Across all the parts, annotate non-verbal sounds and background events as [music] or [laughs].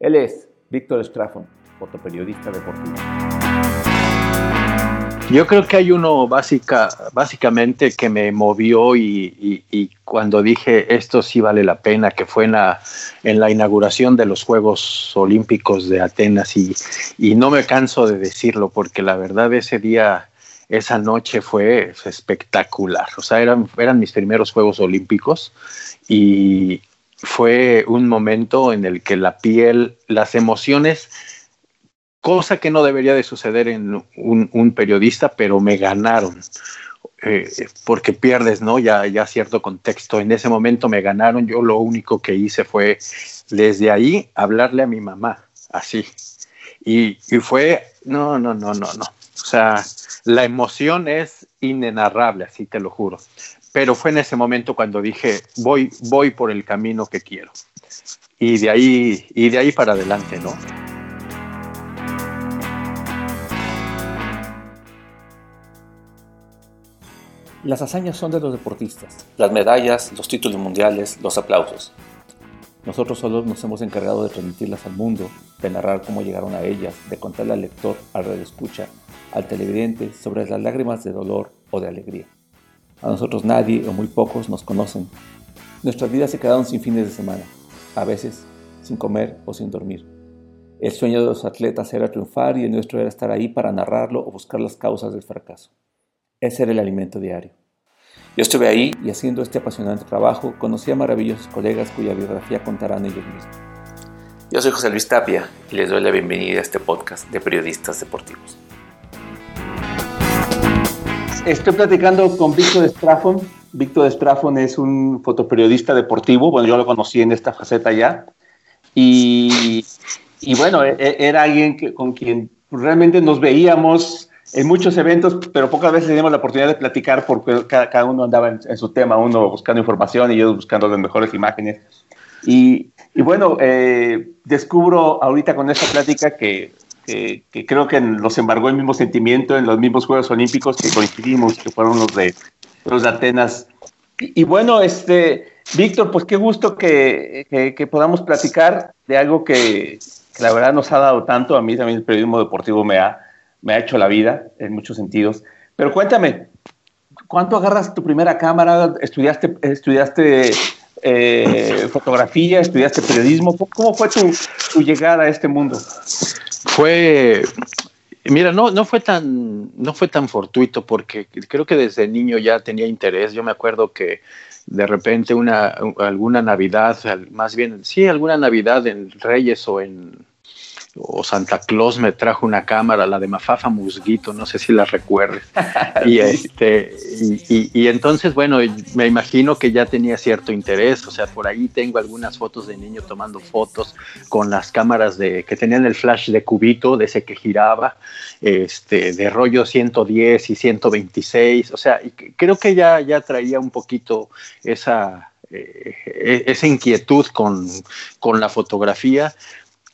Él es Víctor Straffon, fotoperiodista deportivo. Yo creo que hay uno básica, básicamente que me movió y, cuando dije esto sí vale la pena, que fue en la, inauguración de los Juegos Olímpicos de Atenas y, no me canso de decirlo porque la verdad ese día, esa noche fue espectacular. O sea, eran mis primeros Juegos Olímpicos y fue un momento en el que la piel, las emociones cosa que no debería de suceder en un, periodista, pero me ganaron. Eh, porque pierdes, ¿no? Ya, ya cierto contexto. En ese momento me ganaron. Yo lo único que hice fue desde ahí hablarle a mi mamá, así. Y, y fue, no, no, no, no, no. O sea, la emoción es inenarrable, así te lo juro. Pero fue en ese momento cuando dije, voy, voy por el camino que quiero. Y de ahí, y de ahí para adelante, ¿no? Las hazañas son de los deportistas, las medallas, los títulos mundiales, los aplausos. Nosotros solos nos hemos encargado de transmitirlas al mundo, de narrar cómo llegaron a ellas, de contarle al lector, al escucha, al televidente sobre las lágrimas de dolor o de alegría. A nosotros nadie o muy pocos nos conocen. Nuestras vidas se quedaron sin fines de semana, a veces sin comer o sin dormir. El sueño de los atletas era triunfar y el nuestro era estar ahí para narrarlo o buscar las causas del fracaso. Ese era el alimento diario. Yo estuve ahí y haciendo este apasionante trabajo conocí a maravillosos colegas cuya biografía contarán ellos mismos. Yo soy José Luis Tapia y les doy la bienvenida a este podcast de periodistas deportivos. Estoy platicando con Víctor Estrafón. Víctor Estrafón es un fotoperiodista deportivo. Bueno, yo lo conocí en esta faceta ya. Y, y bueno, e, e, era alguien que, con quien realmente nos veíamos en muchos eventos, pero pocas veces teníamos la oportunidad de platicar porque cada, uno andaba en, su tema, uno buscando información y yo buscando las mejores imágenes. Y, y bueno, eh, descubro ahorita con esta plática que, que, creo que nos embargó el mismo sentimiento en los mismos Juegos Olímpicos que coincidimos, que fueron los de, los de Atenas. Y, bueno, este, Víctor, pues qué gusto que, que, podamos platicar de algo que, la verdad nos ha dado tanto. A mí también el periodismo deportivo me ha, me ha hecho la vida en muchos sentidos. Pero cuéntame, ¿cuánto agarras tu primera cámara? ¿Estudiaste, estudiaste eh, fotografía? ¿Estudiaste periodismo? ¿Cómo fue tu, llegada a este mundo? Fue, mira, no, no, fue tan, no fue tan fortuito porque creo que desde niño ya tenía interés. Yo me acuerdo que de repente una, alguna Navidad, más bien, sí, alguna Navidad en Reyes o en o Santa Claus me trajo una cámara, la de Mafafa Musguito, no sé si la recuerdes. y, [laughs] este, y, entonces, bueno, me imagino que ya tenía cierto interés, o sea, por ahí tengo algunas fotos de niño tomando fotos con las cámaras de que tenían el flash de cubito, de ese que giraba, este, de rollo 110 y 126, o sea, creo que ya, ya traía un poquito esa, eh, e, esa inquietud con, con la fotografía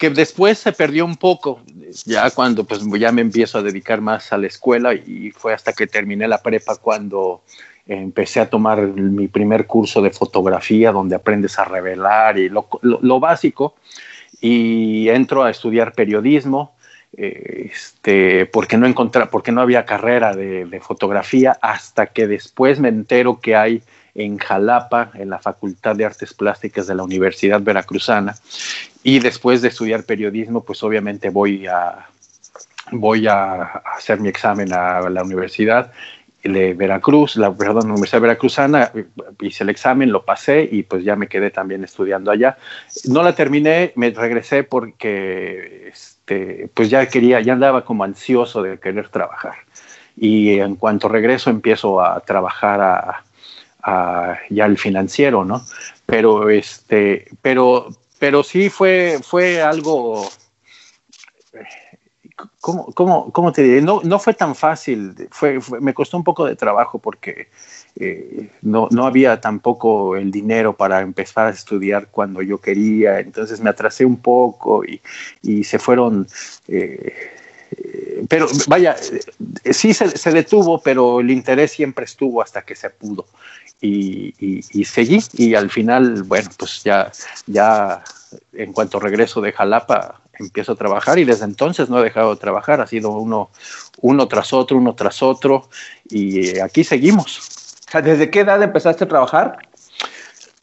que después se perdió un poco, ya cuando pues ya me empiezo a dedicar más a la escuela y fue hasta que terminé la prepa cuando empecé a tomar mi primer curso de fotografía donde aprendes a revelar y lo, básico y entro a estudiar periodismo este, porque no encontré, porque no había carrera de fotografía hasta que después me entero que hay en Jalapa, en la Facultad de Artes Plásticas de la Universidad Veracruzana. Y después de estudiar periodismo, pues obviamente voy a, voy a hacer mi examen a la Universidad de Veracruz, la perdón, Universidad Veracruzana, hice el examen, lo pasé y pues ya me quedé también estudiando allá. No la terminé, me regresé porque este, pues ya quería, ya andaba como ansioso de querer trabajar. Y en cuanto regreso empiezo a trabajar a, ya el financiero, ¿no? Pero este, pero, pero sí fue, fue algo. ¿Cómo, cómo, cómo te diré? No, no fue tan fácil, fue, me costó un poco de trabajo porque eh, no, no, había tampoco el dinero para empezar a estudiar cuando yo quería, entonces me atrasé un poco y, y se fueron eh, pero vaya, sí se, detuvo, pero el interés siempre estuvo hasta que se pudo. Y, seguí, y al final, bueno, pues ya, ya en cuanto regreso de Jalapa, empiezo a trabajar y desde entonces no he dejado de trabajar, ha sido uno, uno tras otro, uno tras otro, y aquí seguimos. ¿Desde qué edad empezaste a trabajar?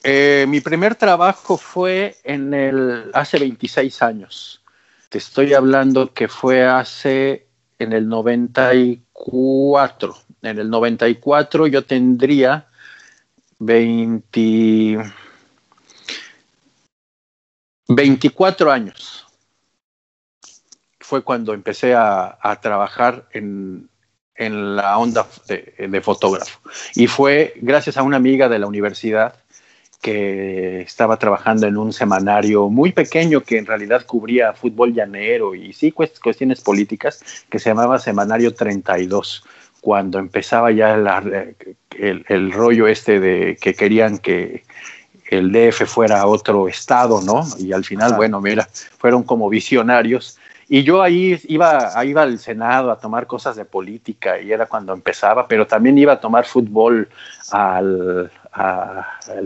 Eh, mi primer trabajo fue en el, hace 26 años. Te estoy hablando que fue hace en el 94. En el 94 yo tendría 20, 24 años. Fue cuando empecé a, trabajar en, la onda de, fotógrafo. Y fue gracias a una amiga de la universidad que estaba trabajando en un semanario muy pequeño que en realidad cubría fútbol llanero y sí cuestiones políticas, que se llamaba Semanario 32 cuando empezaba ya el, rollo este de que querían que el DF fuera otro estado, ¿no? Y al final, bueno, mira, fueron como visionarios. Y yo ahí iba, iba al Senado a tomar cosas de política y era cuando empezaba, pero también iba a tomar fútbol al,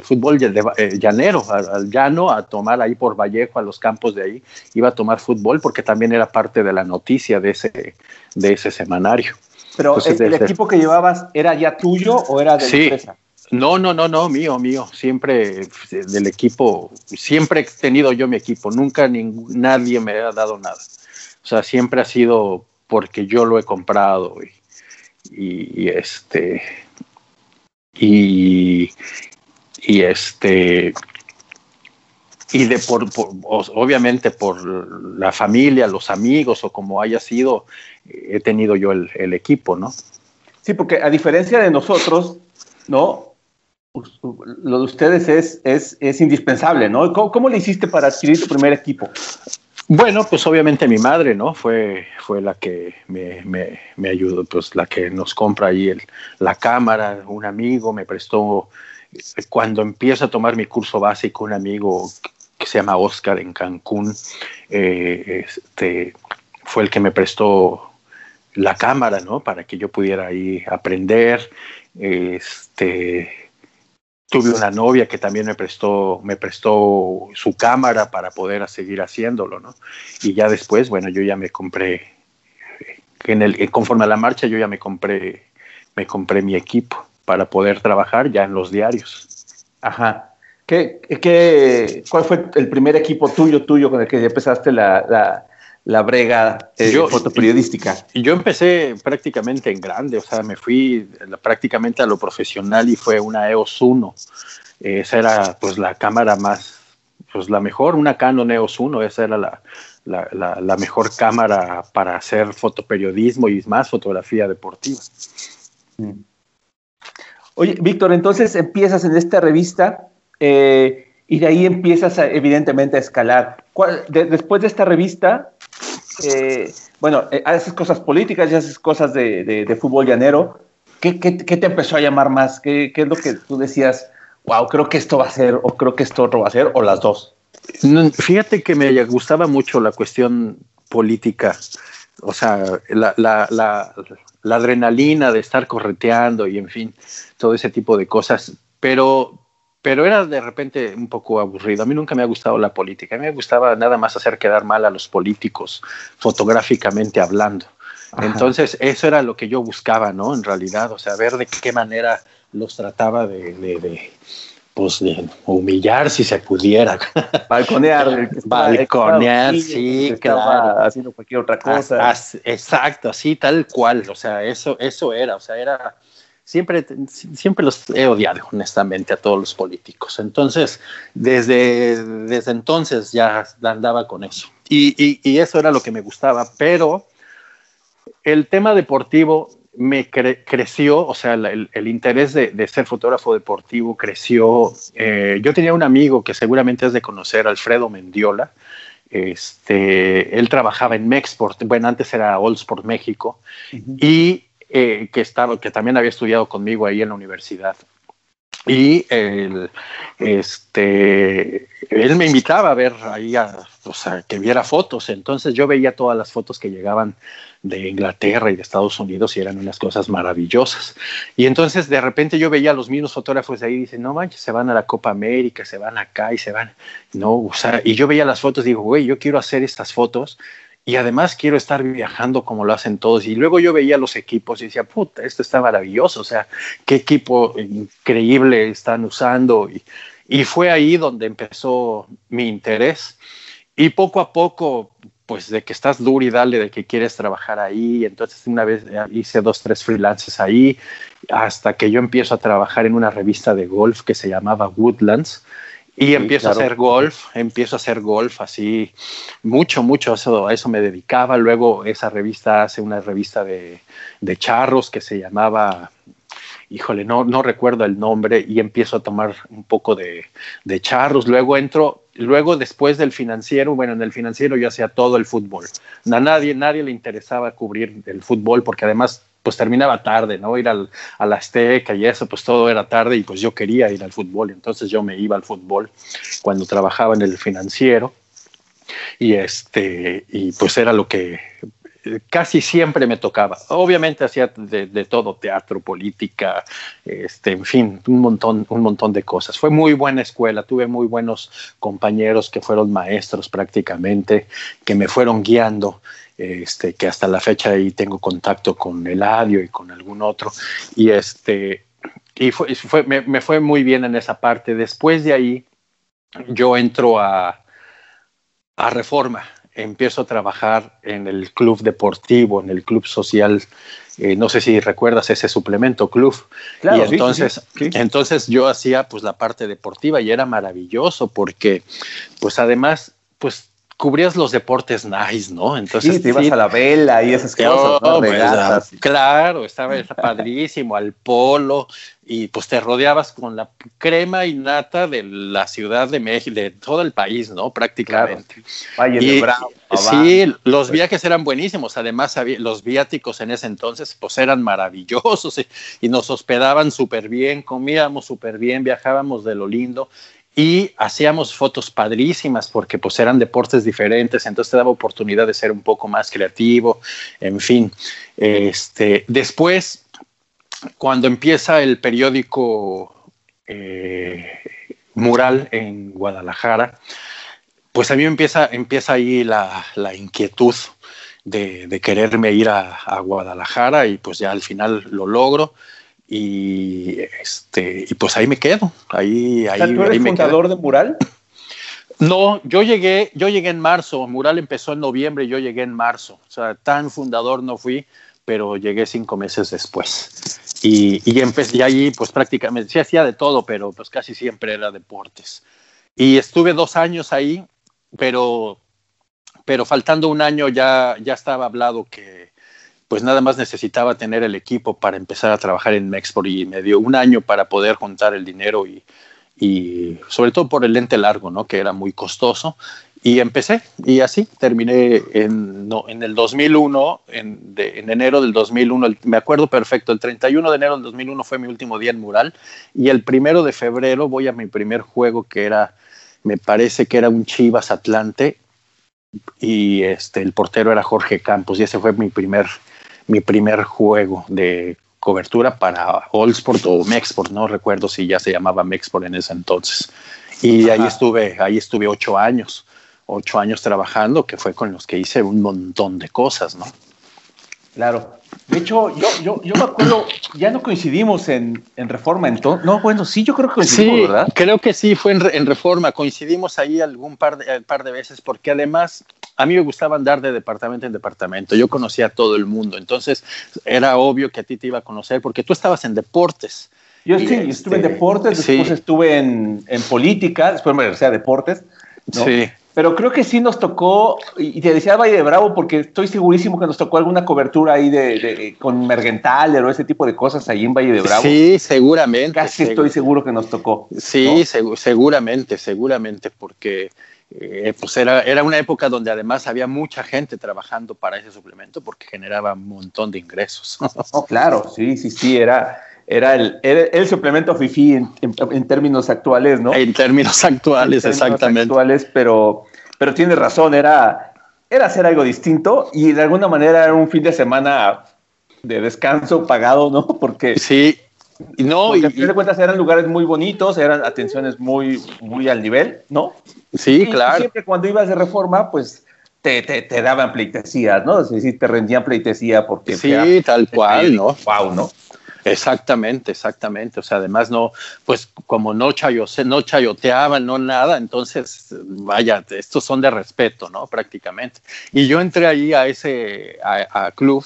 fútbol eh, llanero, al, llano, a tomar ahí por Vallejo, a los campos de ahí, iba a tomar fútbol porque también era parte de la noticia de ese, de ese semanario. Pero el, equipo que llevabas era ya tuyo o era de la empresa? No, no, no, no, mío, mío. Siempre del equipo, siempre he tenido yo mi equipo. Nunca nadie me ha dado nada. O sea, siempre ha sido porque yo lo he comprado y, este y, y este y de por, obviamente por la familia, los amigos o como haya sido, he tenido yo el, equipo, ¿no? Sí, porque a diferencia de nosotros, ¿no? Lo de ustedes es, es, es indispensable, ¿no? ¿Cómo, le hiciste para adquirir tu primer equipo? Bueno, pues obviamente mi madre, ¿no? Fue, fue la que me, me, me ayudó, pues la que nos compra ahí el, la cámara, un amigo me prestó, cuando empiezo a tomar mi curso básico, un amigo que se llama Oscar en Cancún, eh, este, fue el que me prestó la cámara, ¿no? Para que yo pudiera ahí aprender. Este, tuve una novia que también me prestó, me prestó su cámara para poder seguir haciéndolo, ¿no? Y ya después, bueno, yo ya me compré, en el, conforme a la marcha, yo ya me compré, me compré mi equipo para poder trabajar ya en los diarios. Ajá. ¿Qué, cuál fue el primer equipo tuyo, tuyo, con el que empezaste la, brega eh, fotoperiodística? Yo empecé prácticamente en grande, o sea, me fui prácticamente a lo profesional y fue una EOS 1. esa era pues la cámara más, pues la mejor, una Canon EOS 1, esa era la, la, mejor cámara para hacer fotoperiodismo y más fotografía deportiva. Mm. Oye, Víctor, entonces empiezas en esta revista eh, y de ahí empiezas evidentemente a escalar. después de esta revista, eh, bueno, eh, haces cosas políticas y haces cosas de, fútbol llanero. ¿Qué, te empezó a llamar más? ¿Qué, es lo que tú decías? Wow, creo que esto va a ser, o creo que esto otro va a ser, o las dos. Fíjate que me gustaba mucho la cuestión política, o sea, la adrenalina de estar correteando y en fin, todo ese tipo de cosas, pero, pero era de repente un poco aburrido. A mí nunca me ha gustado la política. A mí me gustaba nada más hacer quedar mal a los políticos, fotográficamente hablando. Entonces, eso era lo que yo buscaba, ¿no? En realidad, o sea, ver de qué manera los trataba de, de, pues, de humillar si se pudiera. [laughs] Balconear. Balconear, sí, claro. Haciendo cualquier otra cosa. exacto, así, tal cual. O sea, eso, eso era, o sea, era siempre, siempre los he odiado, honestamente, a todos los políticos. Entonces, desde, desde entonces ya andaba con eso. Y, eso era lo que me gustaba, pero el tema deportivo me creció, o sea, el, interés de, ser fotógrafo deportivo creció. Eh, yo tenía un amigo que seguramente es de conocer, Alfredo Mendiola. Este, él trabajaba en Mexport, bueno, antes era Allsport México, y eh, que, estaba, que también había estudiado conmigo ahí en la universidad. Y este, él me invitaba a ver ahí a, pues, que viera fotos. Entonces yo veía todas las fotos que llegaban de Inglaterra y de Estados Unidos y eran unas cosas maravillosas. Y entonces de repente yo veía a los mismos fotógrafos de ahí y dicen, no manches, se van a la Copa América, se van acá y se van. No, o sea, y yo veía las fotos y digo, güey, yo quiero hacer estas fotos y además quiero estar viajando como lo hacen todos. Y luego yo veía los equipos y decía, puta, esto está maravilloso, o sea, qué equipo increíble están usando. Y, fue ahí donde empezó mi interés. Y poco a poco, pues de que estás duro y dale, de que quieres trabajar ahí. Entonces una vez hice dos, tres freelances ahí, hasta que yo empiezo a trabajar en una revista de golf que se llamaba Woodlands y empiezo a hacer golf, empiezo a hacer golf así, mucho, mucho, eso, a eso me dedicaba. Luego esa revista hace una revista de, de charros que se llamaba, híjole, no, no recuerdo el nombre, y empiezo a tomar un poco de, de charros. Luego entro, luego después del financiero, bueno, en el financiero yo hacía todo el fútbol. A nadie, nadie le interesaba cubrir el fútbol porque además pues terminaba tarde, ¿no? Ir al, a la Azteca y eso, pues todo era tarde y pues yo quería ir al fútbol, entonces yo me iba al fútbol cuando trabajaba en el financiero y este, y pues era lo que casi siempre me tocaba. Obviamente hacía de, todo, teatro, política, este, en fin, un montón, un montón de cosas. Fue muy buena escuela, tuve muy buenos compañeros que fueron maestros prácticamente, que me fueron guiando este, que hasta la fecha ahí tengo contacto con Eladio y con algún otro, y este, y fue, me, fue muy bien en esa parte. Después de ahí, yo entro a, a Reforma, empiezo a trabajar en el club deportivo, en el club social, eh, no sé si recuerdas ese suplemento club. y entonces, entonces yo hacía pues la parte deportiva y era maravilloso porque pues además pues cubrías los deportes nice, ¿no? Entonces sí, te ibas a la vela y esas cosas, ¿no? Pues, claro, estaba, padrísimo, al polo, y pues te rodeabas con la crema y nata de la Ciudad de México, de todo el país, ¿no? Prácticamente. sí, los pues. viajes eran buenísimos, además los viáticos en ese entonces pues eran maravillosos y, y nos hospedaban súper bien, comíamos súper bien, viajábamos de lo lindo y hacíamos fotos padrísimas porque pues eran deportes diferentes, entonces te daba oportunidad de ser un poco más creativo, en fin. Este, después, cuando empieza el periódico eh, Mural en Guadalajara, pues a mí empieza, empieza ahí la, inquietud de, quererme ir a Guadalajara y pues ya al final lo logro y este y pues ahí me quedo ahí ahí ¿tú eres fundador de Mural no yo llegué yo llegué en marzo Mural empezó en noviembre y yo llegué en marzo o sea tan fundador no fui pero llegué cinco meses después. Y, y empecé y ahí pues prácticamente sí hacía de todo pero pues casi siempre era deportes. Y estuve dos años ahí pero pero faltando un año ya ya estaba hablado que pues nada más necesitaba tener el equipo para empezar a trabajar en Mexport y me dio un año para poder juntar el dinero y, sobre todo por el lente largo, ¿no? Que era muy costoso. Y empecé y así terminé en, en el 2001, en, en, enero del 2001, me acuerdo perfecto, el 31 de enero del 2001 fue mi último día en Mural y el primero de febrero voy a mi primer juego que era, me parece que era un Chivas Atlante y este, el portero era Jorge Campos y ese fue mi primer mi primer juego de cobertura para Allsport o Mexport, no recuerdo si ya se llamaba Mexport en ese entonces. Y ahí estuve, ahí estuve ocho años, ocho años trabajando, que fue con los que hice un montón de cosas, ¿no? Claro. De hecho, yo, yo, yo me acuerdo, ya no coincidimos en, en Reforma, entonces. No, bueno, sí, yo creo que coincidimos, sí, ¿verdad? Creo que sí, fue en, en, Reforma. Coincidimos ahí algún par de, par de veces, porque además a mí me gustaba andar de departamento en departamento. Yo conocía a todo el mundo. Entonces, era obvio que a ti te iba a conocer, porque tú estabas en deportes. Yo sí, estuve en este, deportes, después estuve en, en, política, después me regresé a deportes. ¿no? Sí. Pero creo que sí nos tocó, y te decía Valle de Bravo, porque estoy segurísimo que nos tocó alguna cobertura ahí de, de con Mergental o ese tipo de cosas ahí en Valle de Bravo. Sí, seguramente. Casi estoy seguro que nos tocó. Sí, seguramente, seguramente, porque eh, pues era, era una época donde además había mucha gente trabajando para ese suplemento porque generaba un montón de ingresos. [laughs] claro, sí, sí, sí, era era el, el suplemento FIFI en, en, términos actuales, ¿no? En términos actuales, en términos exactamente. Actuales, pero, pero tienes razón, era, era hacer algo distinto y de alguna manera era un fin de semana de descanso pagado, ¿no? [laughs] Porque sí, no, y, de cuentas eran lugares muy bonitos, eran atenciones muy, muy al nivel, ¿no? Sí, claro. siempre cuando ibas de reforma, pues te, te, te daban pleitesías, ¿no? Es decir, te rendían pleitesía porque... Sí, tal cual, ¿no? Wow, ¿no? Exactamente, exactamente. O sea, además no, pues como no, no chayoteaban, no nada, entonces, vaya, estos son de respeto, ¿no? Prácticamente. Y yo entré ahí a ese a, club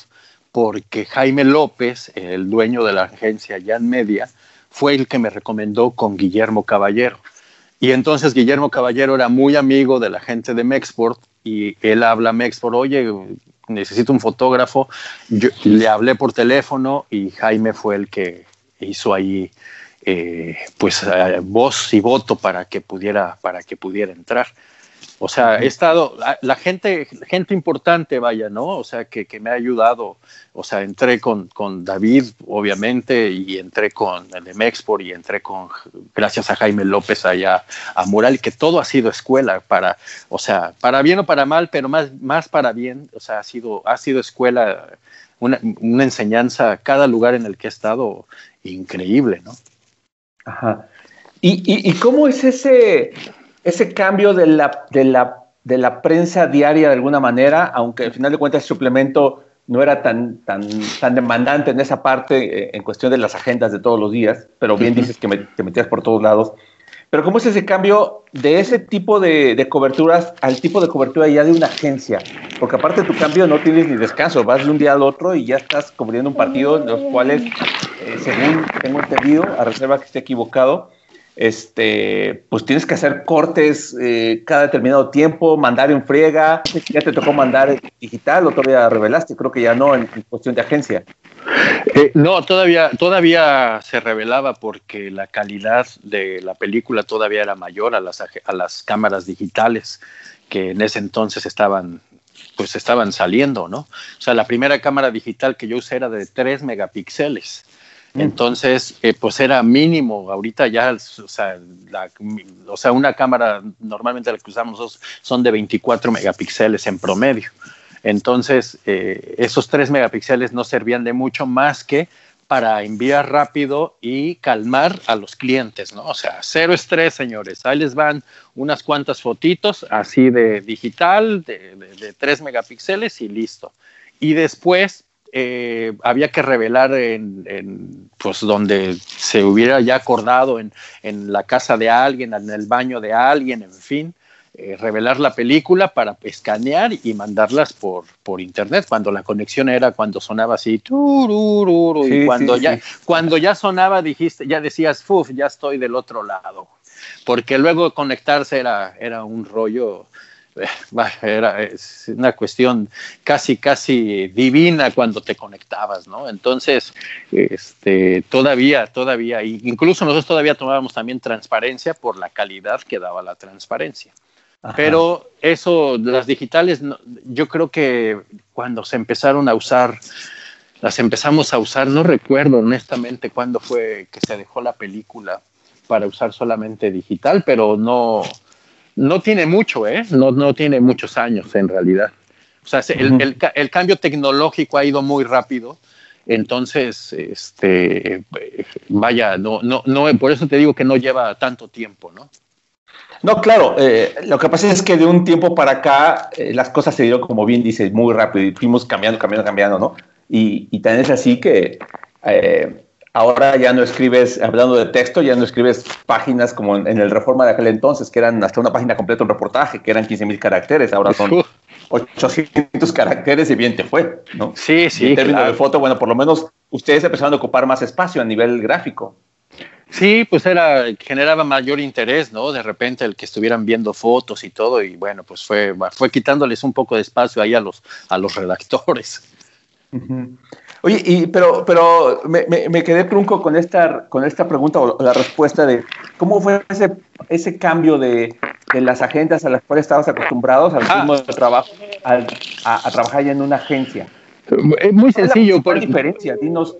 porque Jaime López, el dueño de la agencia Jan Media, fue el que me recomendó con Guillermo Caballero. Y entonces Guillermo Caballero era muy amigo de la gente de Mexport y él habla a Mexport, oye, necesito un fotógrafo. Yo le hablé por teléfono y Jaime fue el que hizo ahí eh, pues eh, voz y voto para que pudiera para que pudiera entrar. O sea, he estado, la, gente, gente importante, vaya, ¿no? O sea, que, que me ha ayudado. O sea, entré con, con, David, obviamente, y entré con el Mexport y entré con, gracias a Jaime López allá a Mural, que todo ha sido escuela para, o sea, para bien o para mal, pero más, más para bien. O sea, ha sido, ha sido escuela, una, una enseñanza, cada lugar en el que he estado, increíble, ¿no? Ajá. ¿Y, y, y cómo es ese, ese cambio de la, de la, de la prensa diaria de alguna manera, aunque al final de cuentas el suplemento no era tan, tan, tan demandante en esa parte, eh, en cuestión de las agendas de todos los días, pero bien dices que me, te metías por todos lados. Pero ¿cómo es ese cambio de ese tipo de, de, coberturas al tipo de cobertura ya de una agencia? Porque aparte de tu cambio no tienes ni descanso, vas de un día al otro y ya estás cubriendo un partido en los cuales, eh, según tengo entendido, a reserva que esté equivocado, este, pues tienes que hacer cortes eh, cada determinado tiempo, mandar en friega, ya te tocó mandar digital o todavía revelaste, creo que ya no en, cuestión de agencia. Eh, no, todavía, todavía se revelaba porque la calidad de la película todavía era mayor a las, a las cámaras digitales que en ese entonces estaban pues estaban saliendo, ¿no? O sea, la primera cámara digital que yo usé era de 3 megapíxeles entonces, eh, pues era mínimo. Ahorita ya, o sea, una cámara normalmente la que usamos son de 24 megapíxeles en promedio. Entonces, eh, esos 3 megapíxeles no servían de mucho más que para enviar rápido y calmar a los clientes, ¿no? O sea, cero estrés, señores. Ahí les van unas cuantas fotitos así de digital, de, de 3 megapíxeles y listo. Y después, eh, había que revelar en, pues donde se hubiera ya acordado en, la casa de alguien, en el baño de alguien, en fin, eh, revelar la película para escanear y mandarlas por, por internet cuando la conexión era cuando sonaba así y cuando ya cuando ya sonaba dijiste ya decías uf ya estoy del otro lado porque luego conectarse era era un rollo [laughs] era es una cuestión casi, casi divina cuando te conectabas, ¿no? Entonces, este, todavía, todavía, incluso nosotros todavía tomábamos también transparencia por la calidad que daba la transparencia. Pero eso, las digitales, yo creo que cuando se empezaron a usar, las empezamos a usar, no recuerdo honestamente cuándo fue que se dejó la película para usar solamente digital, pero no, no tiene mucho, ¿eh? No, no tiene muchos años en realidad. O sea, el, el, cambio tecnológico ha ido muy rápido. Entonces, este, vaya, no, no, no, por eso te digo que no lleva tanto tiempo, ¿no? No, claro, eh, lo que pasa es que de un tiempo para acá eh, las cosas se dieron, como bien dices, muy rápido y fuimos cambiando, cambiando, cambiando, ¿no? Y, y también es así que eh, Ahora ya no escribes, hablando de texto, ya no escribes páginas como en, el Reforma de aquel entonces, que eran hasta una página completa, un reportaje, que eran 15 mil caracteres, ahora son 800 caracteres y bien te fue, ¿no? Sí, sí. en términos de foto, bueno, por lo menos ustedes empezaron a ocupar más espacio a nivel gráfico. Sí, pues era, generaba mayor interés, ¿no? De repente el que estuvieran viendo fotos y todo, y bueno, pues fue, fue quitándoles un poco de espacio ahí a los, a los redactores. Oye, y, pero, pero me, me, quedé trunco con esta, con esta pregunta o la respuesta de cómo fue ese, ese cambio de, de las agendas a las cuales estabas acostumbrados al ah. ritmo de trabajo a, a, trabajar ya en una agencia. Es muy sencillo. ¿Cuál es la diferencia? Dinos,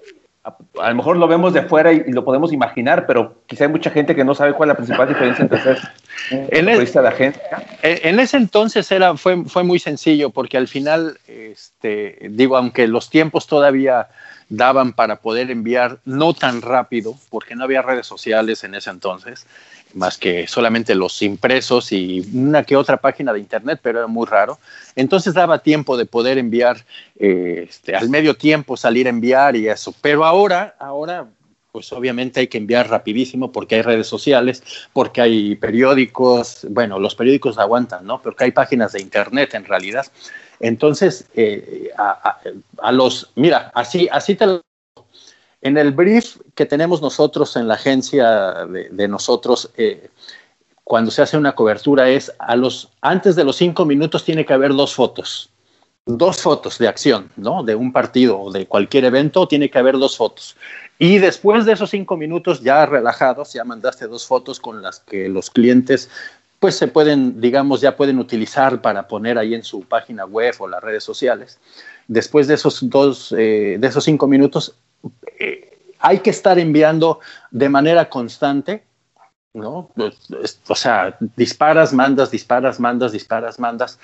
a, lo mejor lo vemos de fuera y, lo podemos imaginar, pero quizá hay mucha gente que no sabe cuál es la principal diferencia entre ser [laughs] en de agencia. En ese entonces era, fue, fue muy sencillo, porque al final, este, digo, aunque los tiempos todavía daban para poder enviar no tan rápido, porque no había redes sociales en ese entonces, más que solamente los impresos y una que otra página de internet, pero era muy raro. Entonces daba tiempo de poder enviar eh, este, al medio tiempo, salir a enviar y eso. Pero ahora, ahora, pues obviamente hay que enviar rapidísimo porque hay redes sociales, porque hay periódicos, bueno, los periódicos aguantan, ¿no? Porque hay páginas de internet en realidad. Entonces, eh, a, los, mira, así, así te lo en el brief que tenemos nosotros en la agencia de, nosotros, eh, cuando se hace una cobertura, es a los, antes de los cinco minutos tiene que haber dos fotos. Dos fotos de acción, ¿no? De un partido o de cualquier evento, tiene que haber dos fotos. Y después de esos cinco minutos, ya relajados, ya mandaste dos fotos con las que los clientes pues se pueden, digamos, ya pueden utilizar para poner ahí en su página web o las redes sociales. Después de esos dos, eh, de esos cinco minutos, eh, hay que estar enviando de manera constante, ¿no? O sea, disparas, mandas, disparas, mandas, disparas, mandas.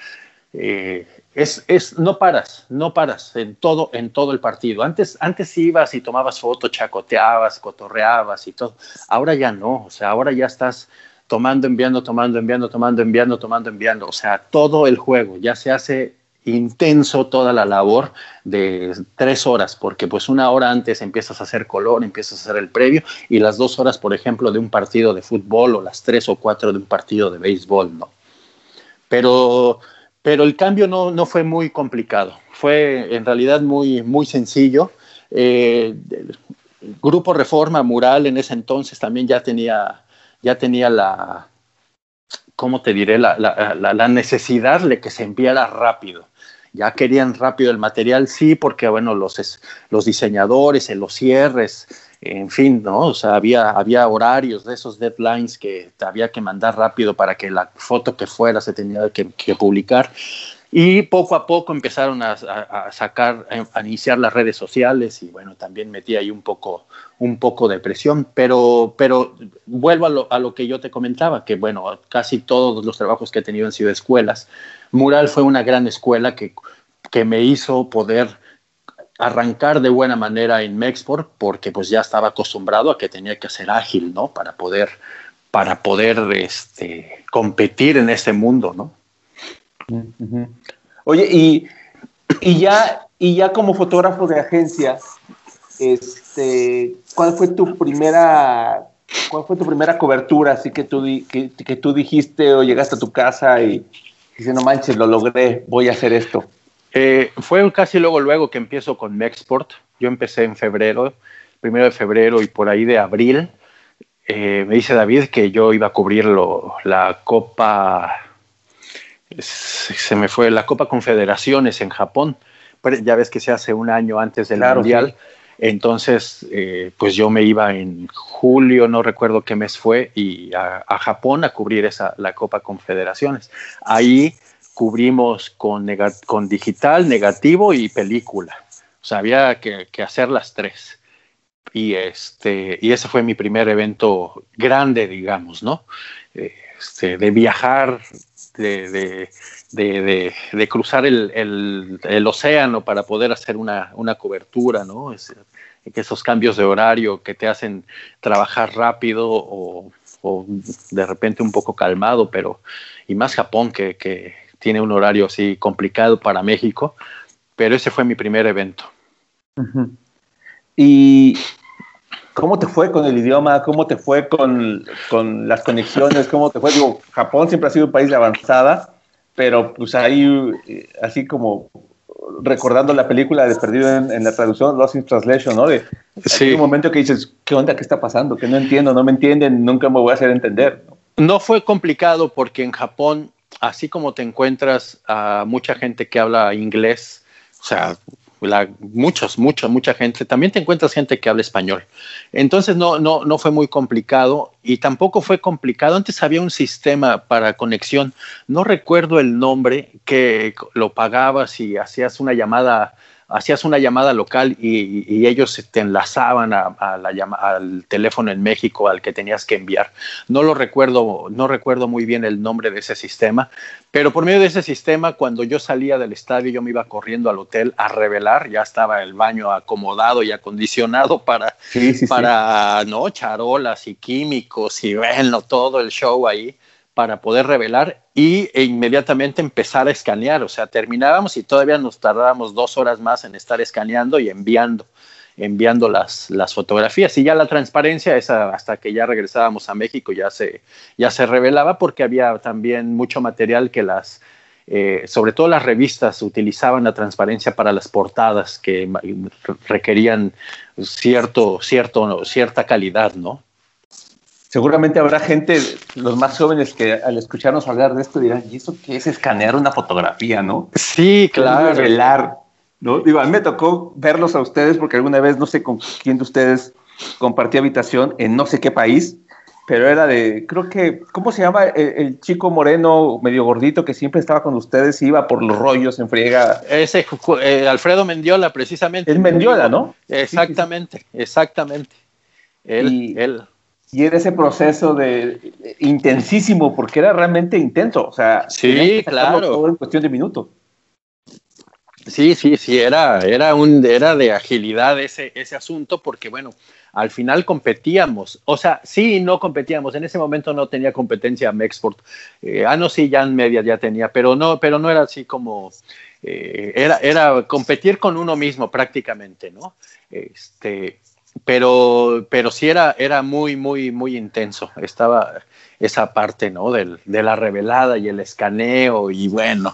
Eh, es, es, no paras, no paras en todo, en todo el partido. Antes, antes ibas y tomabas fotos, chacoteabas, cotorreabas y todo. Ahora ya no, o sea, ahora ya estás tomando, enviando, tomando, enviando, tomando, enviando, tomando, enviando. O sea, todo el juego ya se hace intenso toda la labor de tres horas, porque pues una hora antes empiezas a hacer color, empiezas a hacer el previo, y las dos horas, por ejemplo, de un partido de fútbol o las tres o cuatro de un partido de béisbol, ¿no? Pero, pero el cambio no, no fue muy complicado, fue en realidad muy, muy sencillo. Eh, Grupo Reforma Mural en ese entonces también ya tenía, ya tenía la, ¿cómo te diré? La, la, la, necesidad de que se enviara rápido ya querían rápido el material, sí, porque bueno, los, los diseñadores, en los cierres, en fin, ¿no? O sea, había, había horarios de esos deadlines que había que mandar rápido para que la foto que fuera se tenía que, publicar. Y poco a poco empezaron a, sacar, a iniciar las redes sociales y bueno, también metí ahí un poco, un poco de presión, pero, pero vuelvo a lo, a lo que yo te comentaba, que bueno, casi todos los trabajos que he tenido han sido escuelas Mural fue una gran escuela que, que me hizo poder arrancar de buena manera en Mexport porque pues ya estaba acostumbrado a que tenía que ser ágil, ¿no? Para poder, para poder este, competir en este mundo, ¿no? Oye, y, y, ya, y ya como fotógrafo de agencia, este, ¿cuál fue tu primera, cuál fue tu primera cobertura? Así que tú, que, que tú dijiste o llegaste a tu casa y, Dice, no manches, lo logré, voy a hacer esto. Eh, fue casi luego, luego que empiezo con Mexport. Yo empecé en febrero, primero de febrero y por ahí de abril. Eh, me dice David que yo iba a cubrir la Copa, se me fue, la Copa Confederaciones en Japón. Ya ves que se hace un año antes del Mundial. Entonces, eh, pues yo me iba en julio, no recuerdo qué mes fue, y a, Japón a cubrir esa, la Copa Confederaciones. Ahí cubrimos con, con digital, negativo y película. O sea, había que, hacer las tres. Y, este, y ese fue mi primer evento grande, digamos, ¿no? Este, de viajar, de, de, cruzar el, el, océano para poder hacer una, una cobertura, ¿no? Es, esos cambios de horario que te hacen trabajar rápido o, o, de repente un poco calmado, pero y más Japón que, que tiene un horario así complicado para México, pero ese fue mi primer evento. Y ¿Cómo te fue con el idioma? ¿Cómo te fue con, con, las conexiones? ¿Cómo te fue? Digo, Japón siempre ha sido un país de avanzada, pero pues ahí, eh, así como recordando la película de Perdido en, la traducción, Lost in Translation, ¿no? De, sí. Hay un momento que dices, ¿qué onda? ¿Qué está pasando? Que no entiendo, no me entienden, nunca me voy a hacer entender. No fue complicado porque en Japón, así como te encuentras a mucha gente que habla inglés, o sea, muchos, mucha, mucha gente. También te encuentras gente que habla español. Entonces no, no, no fue muy complicado y tampoco fue complicado. Antes había un sistema para conexión. No recuerdo el nombre que lo pagabas y hacías una llamada hacías una llamada local y, ellos te enlazaban a, la al teléfono en México al que tenías que enviar. No lo recuerdo, no recuerdo muy bien el nombre de ese sistema, pero por medio de ese sistema, cuando yo salía del estadio, yo me iba corriendo al hotel a revelar, ya estaba el baño acomodado y acondicionado para, para ¿no? charolas y químicos y bueno, todo el show ahí para poder revelar y e inmediatamente empezar a escanear. O sea, terminábamos y todavía nos tardábamos dos horas más en estar escaneando y enviando, enviando las, las fotografías. Y ya la transparencia, esa, hasta que ya regresábamos a México, ya se, ya se revelaba porque había también mucho material que las, eh, sobre todo las revistas, utilizaban la transparencia para las portadas que requerían cierto, cierto, cierta calidad, ¿no? Seguramente habrá gente, los más jóvenes, que al escucharnos hablar de esto dirán, ¿y eso qué es escanear una fotografía, no? Sí, claro. Revelar, ¿no? Digo, a mí me tocó verlos a ustedes porque alguna vez, no sé con quién de ustedes compartí habitación en no sé qué país, pero era de, creo que, ¿cómo se llama? El, chico moreno, medio gordito, que siempre estaba con ustedes y iba por los rollos en friega. Ese, eh, Alfredo Mendiola, precisamente. Es Mendiola, ¿no? Exactamente, exactamente. Él, él y era ese proceso de, intensísimo, porque era realmente intenso. O sea, sí, claro. Todo en cuestión de minutos. Sí, sí, sí, era, era, un, era de agilidad ese, ese asunto, porque bueno, al final competíamos. O sea, sí, no competíamos. En ese momento no tenía competencia Mexport. Eh, ah, no, sí, ya en media ya tenía, pero no, pero no era así como. Eh, era, era competir con uno mismo prácticamente, ¿no? Este, pero, pero sí era, era muy, muy, muy intenso. Estaba esa parte, ¿no? Del, de la revelada y el escaneo y bueno,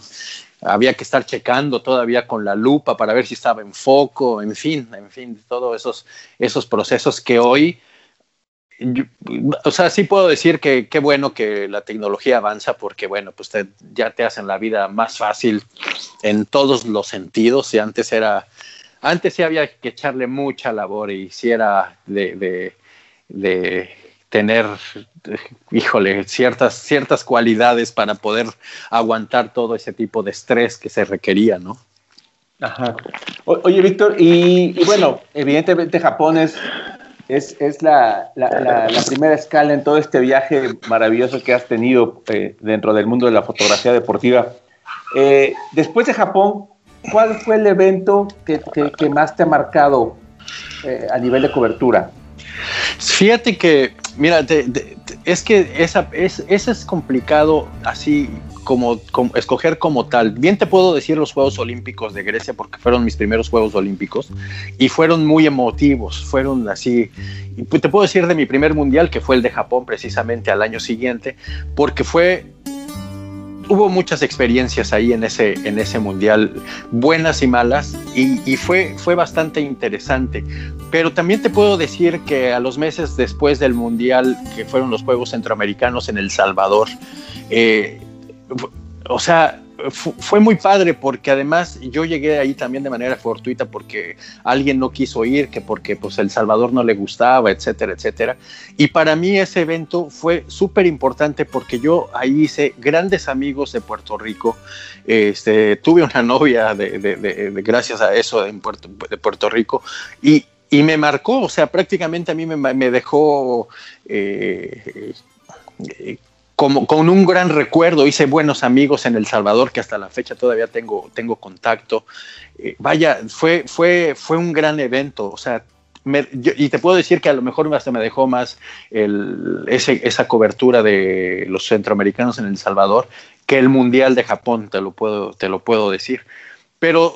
había que estar checando todavía con la lupa para ver si estaba en foco, en fin, en fin, todos esos, esos procesos que hoy, o sea, sí puedo decir que qué bueno que la tecnología avanza porque, bueno, pues ya te hacen la vida más fácil en todos los sentidos y antes era antes sí había que echarle mucha labor y si era de, tener, híjole, ciertas, ciertas cualidades para poder aguantar todo ese tipo de estrés que se requería, ¿no? Ajá. oye, Víctor, y, bueno, evidentemente Japón es, es, la, primera escala en todo este viaje maravilloso que has tenido eh, dentro del mundo de la fotografía deportiva. Eh, después de Japón, ¿cuál fue el evento que, más te ha marcado eh, a nivel de cobertura? Fíjate que, mira, es que esa, es, ese es complicado así como, escoger como tal. Bien te puedo decir los Juegos Olímpicos de Grecia porque fueron mis primeros Juegos Olímpicos y fueron muy emotivos, fueron así. Y te puedo decir de mi primer mundial que fue el de Japón precisamente al año siguiente porque fue hubo muchas experiencias ahí en ese, en ese mundial, buenas y malas, y, fue, fue bastante interesante. Pero también te puedo decir que a los meses después del mundial, que fueron los Juegos Centroamericanos en El Salvador, eh, o sea, fue muy padre porque además yo llegué ahí también de manera fortuita porque alguien no quiso ir, que porque pues El Salvador no le gustaba, etcétera, etcétera. Y para mí ese evento fue súper importante porque yo ahí hice grandes amigos de Puerto Rico. Este, tuve una novia de, gracias a eso Puerto, de Puerto Rico y, y, me marcó, o sea, prácticamente a mí me, me dejó... Eh, como, con un gran recuerdo, hice buenos amigos en El Salvador, que hasta la fecha todavía tengo, tengo contacto. Eh, vaya, fue, fue, fue un gran evento, o sea, y te puedo decir que a lo mejor hasta me dejó más esa cobertura de los centroamericanos en El Salvador que el Mundial de Japón, te lo puedo, te lo puedo decir. Pero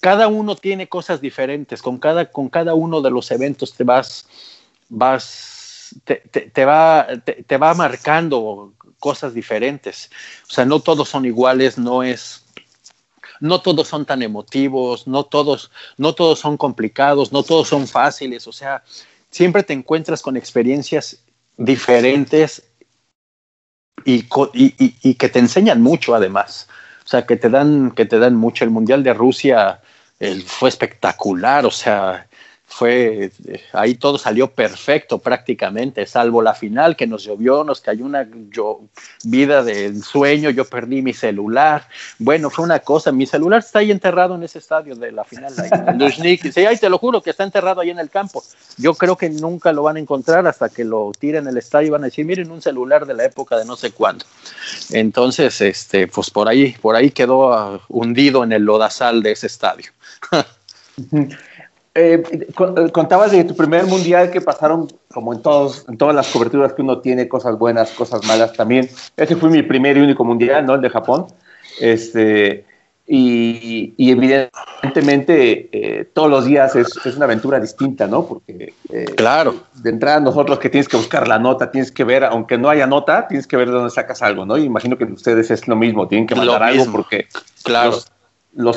cada uno tiene cosas diferentes, con cada, con cada uno de los eventos te vas, vas te, va, te, va marcando cosas diferentes. O sea, no todos son iguales, no es, no todos son tan emotivos, no todos, no todos son complicados, no todos son fáciles. O sea, siempre te encuentras con experiencias diferentes y, y, que te enseñan mucho además. O sea, que te dan, que te dan mucho. El Mundial de Rusia fue espectacular. O sea, fue, ahí todo salió perfecto prácticamente, salvo la final que nos llovió, nos cayó una vida de sueño, yo perdí mi celular. Bueno, fue una cosa, mi celular está ahí enterrado en ese estadio de la final. Ahí, sí, ahí te lo juro que está enterrado ahí en el campo. Yo creo que nunca lo van a encontrar hasta que lo tiren el estadio y van a decir, miren un celular de la época de no sé cuándo. Entonces, este, pues por ahí, por ahí quedó ah, hundido en el lodazal de ese estadio. [laughs] Eh, eh, contabas de tu primer mundial que pasaron como en todos en todas las coberturas que uno tiene cosas buenas cosas malas también. Ese fue mi primer y único mundial no el de Japón. Este y, evidentemente eh, todos los días es, es, una aventura distinta no porque claro. de entrada nosotros que tienes que buscar la nota tienes que ver aunque no haya nota tienes que ver de dónde sacas algo no y imagino que ustedes es lo mismo tienen que mandar algo porque claro. los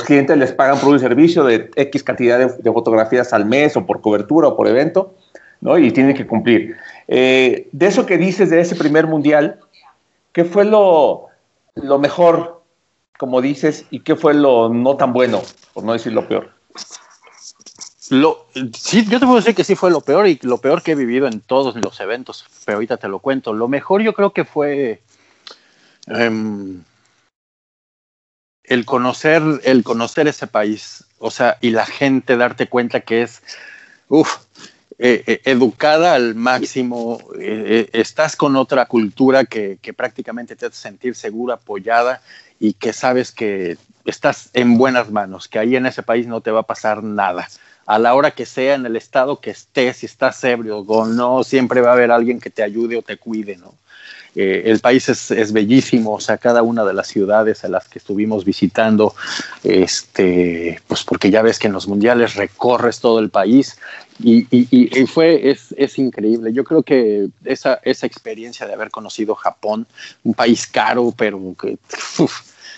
clientes les pagan por un servicio de X cantidad de, fotografías al mes o por cobertura o por evento, ¿no? Y tienen que cumplir. Eh, de eso que dices de ese primer mundial, ¿qué fue lo, lo mejor, como dices, y qué fue lo no tan bueno, por no decir lo peor? Lo, sí, yo te puedo decir que sí fue lo peor y lo peor que he vivido en todos los eventos, pero ahorita te lo cuento. Lo mejor yo creo que fue... Em, el conocer, el conocer ese país, o sea, y la gente darte cuenta que es, eh, eh, educada al máximo, eh, estás con otra cultura que, que, prácticamente te hace sentir segura, apoyada y que sabes que estás en buenas manos, que ahí en ese país no te va a pasar nada. A la hora que sea, en el estado que estés, si estás ebrio o no, siempre va a haber alguien que te ayude o te cuide, ¿no? Eh, el país es, bellísimo, o sea, cada una de las ciudades a las que estuvimos visitando, este, pues porque ya ves que en los mundiales recorres todo el país y, fue, es, increíble. Yo creo que esa, esa experiencia de haber conocido Japón, un país caro, pero que,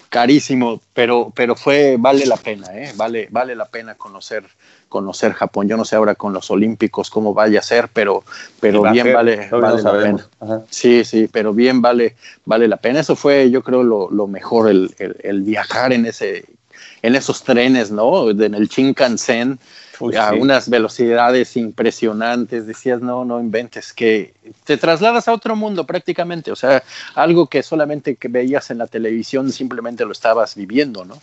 carísimo, pero, pero fue, vale la pena, ¿eh? vale, vale la pena conocer, conocer Japón. Yo no sé ahora con los Olímpicos cómo vaya a ser, pero, pero bien vale, vale la pena. Sí, sí, pero bien vale, vale la pena. Eso fue, yo creo, lo, lo mejor, el, el, viajar en ese, en esos trenes, ¿no? En el Shinkansen a unas velocidades impresionantes, decías, no, no inventes, que te trasladas a otro mundo prácticamente, o sea, algo que solamente que veías en la televisión simplemente lo estabas viviendo, ¿no?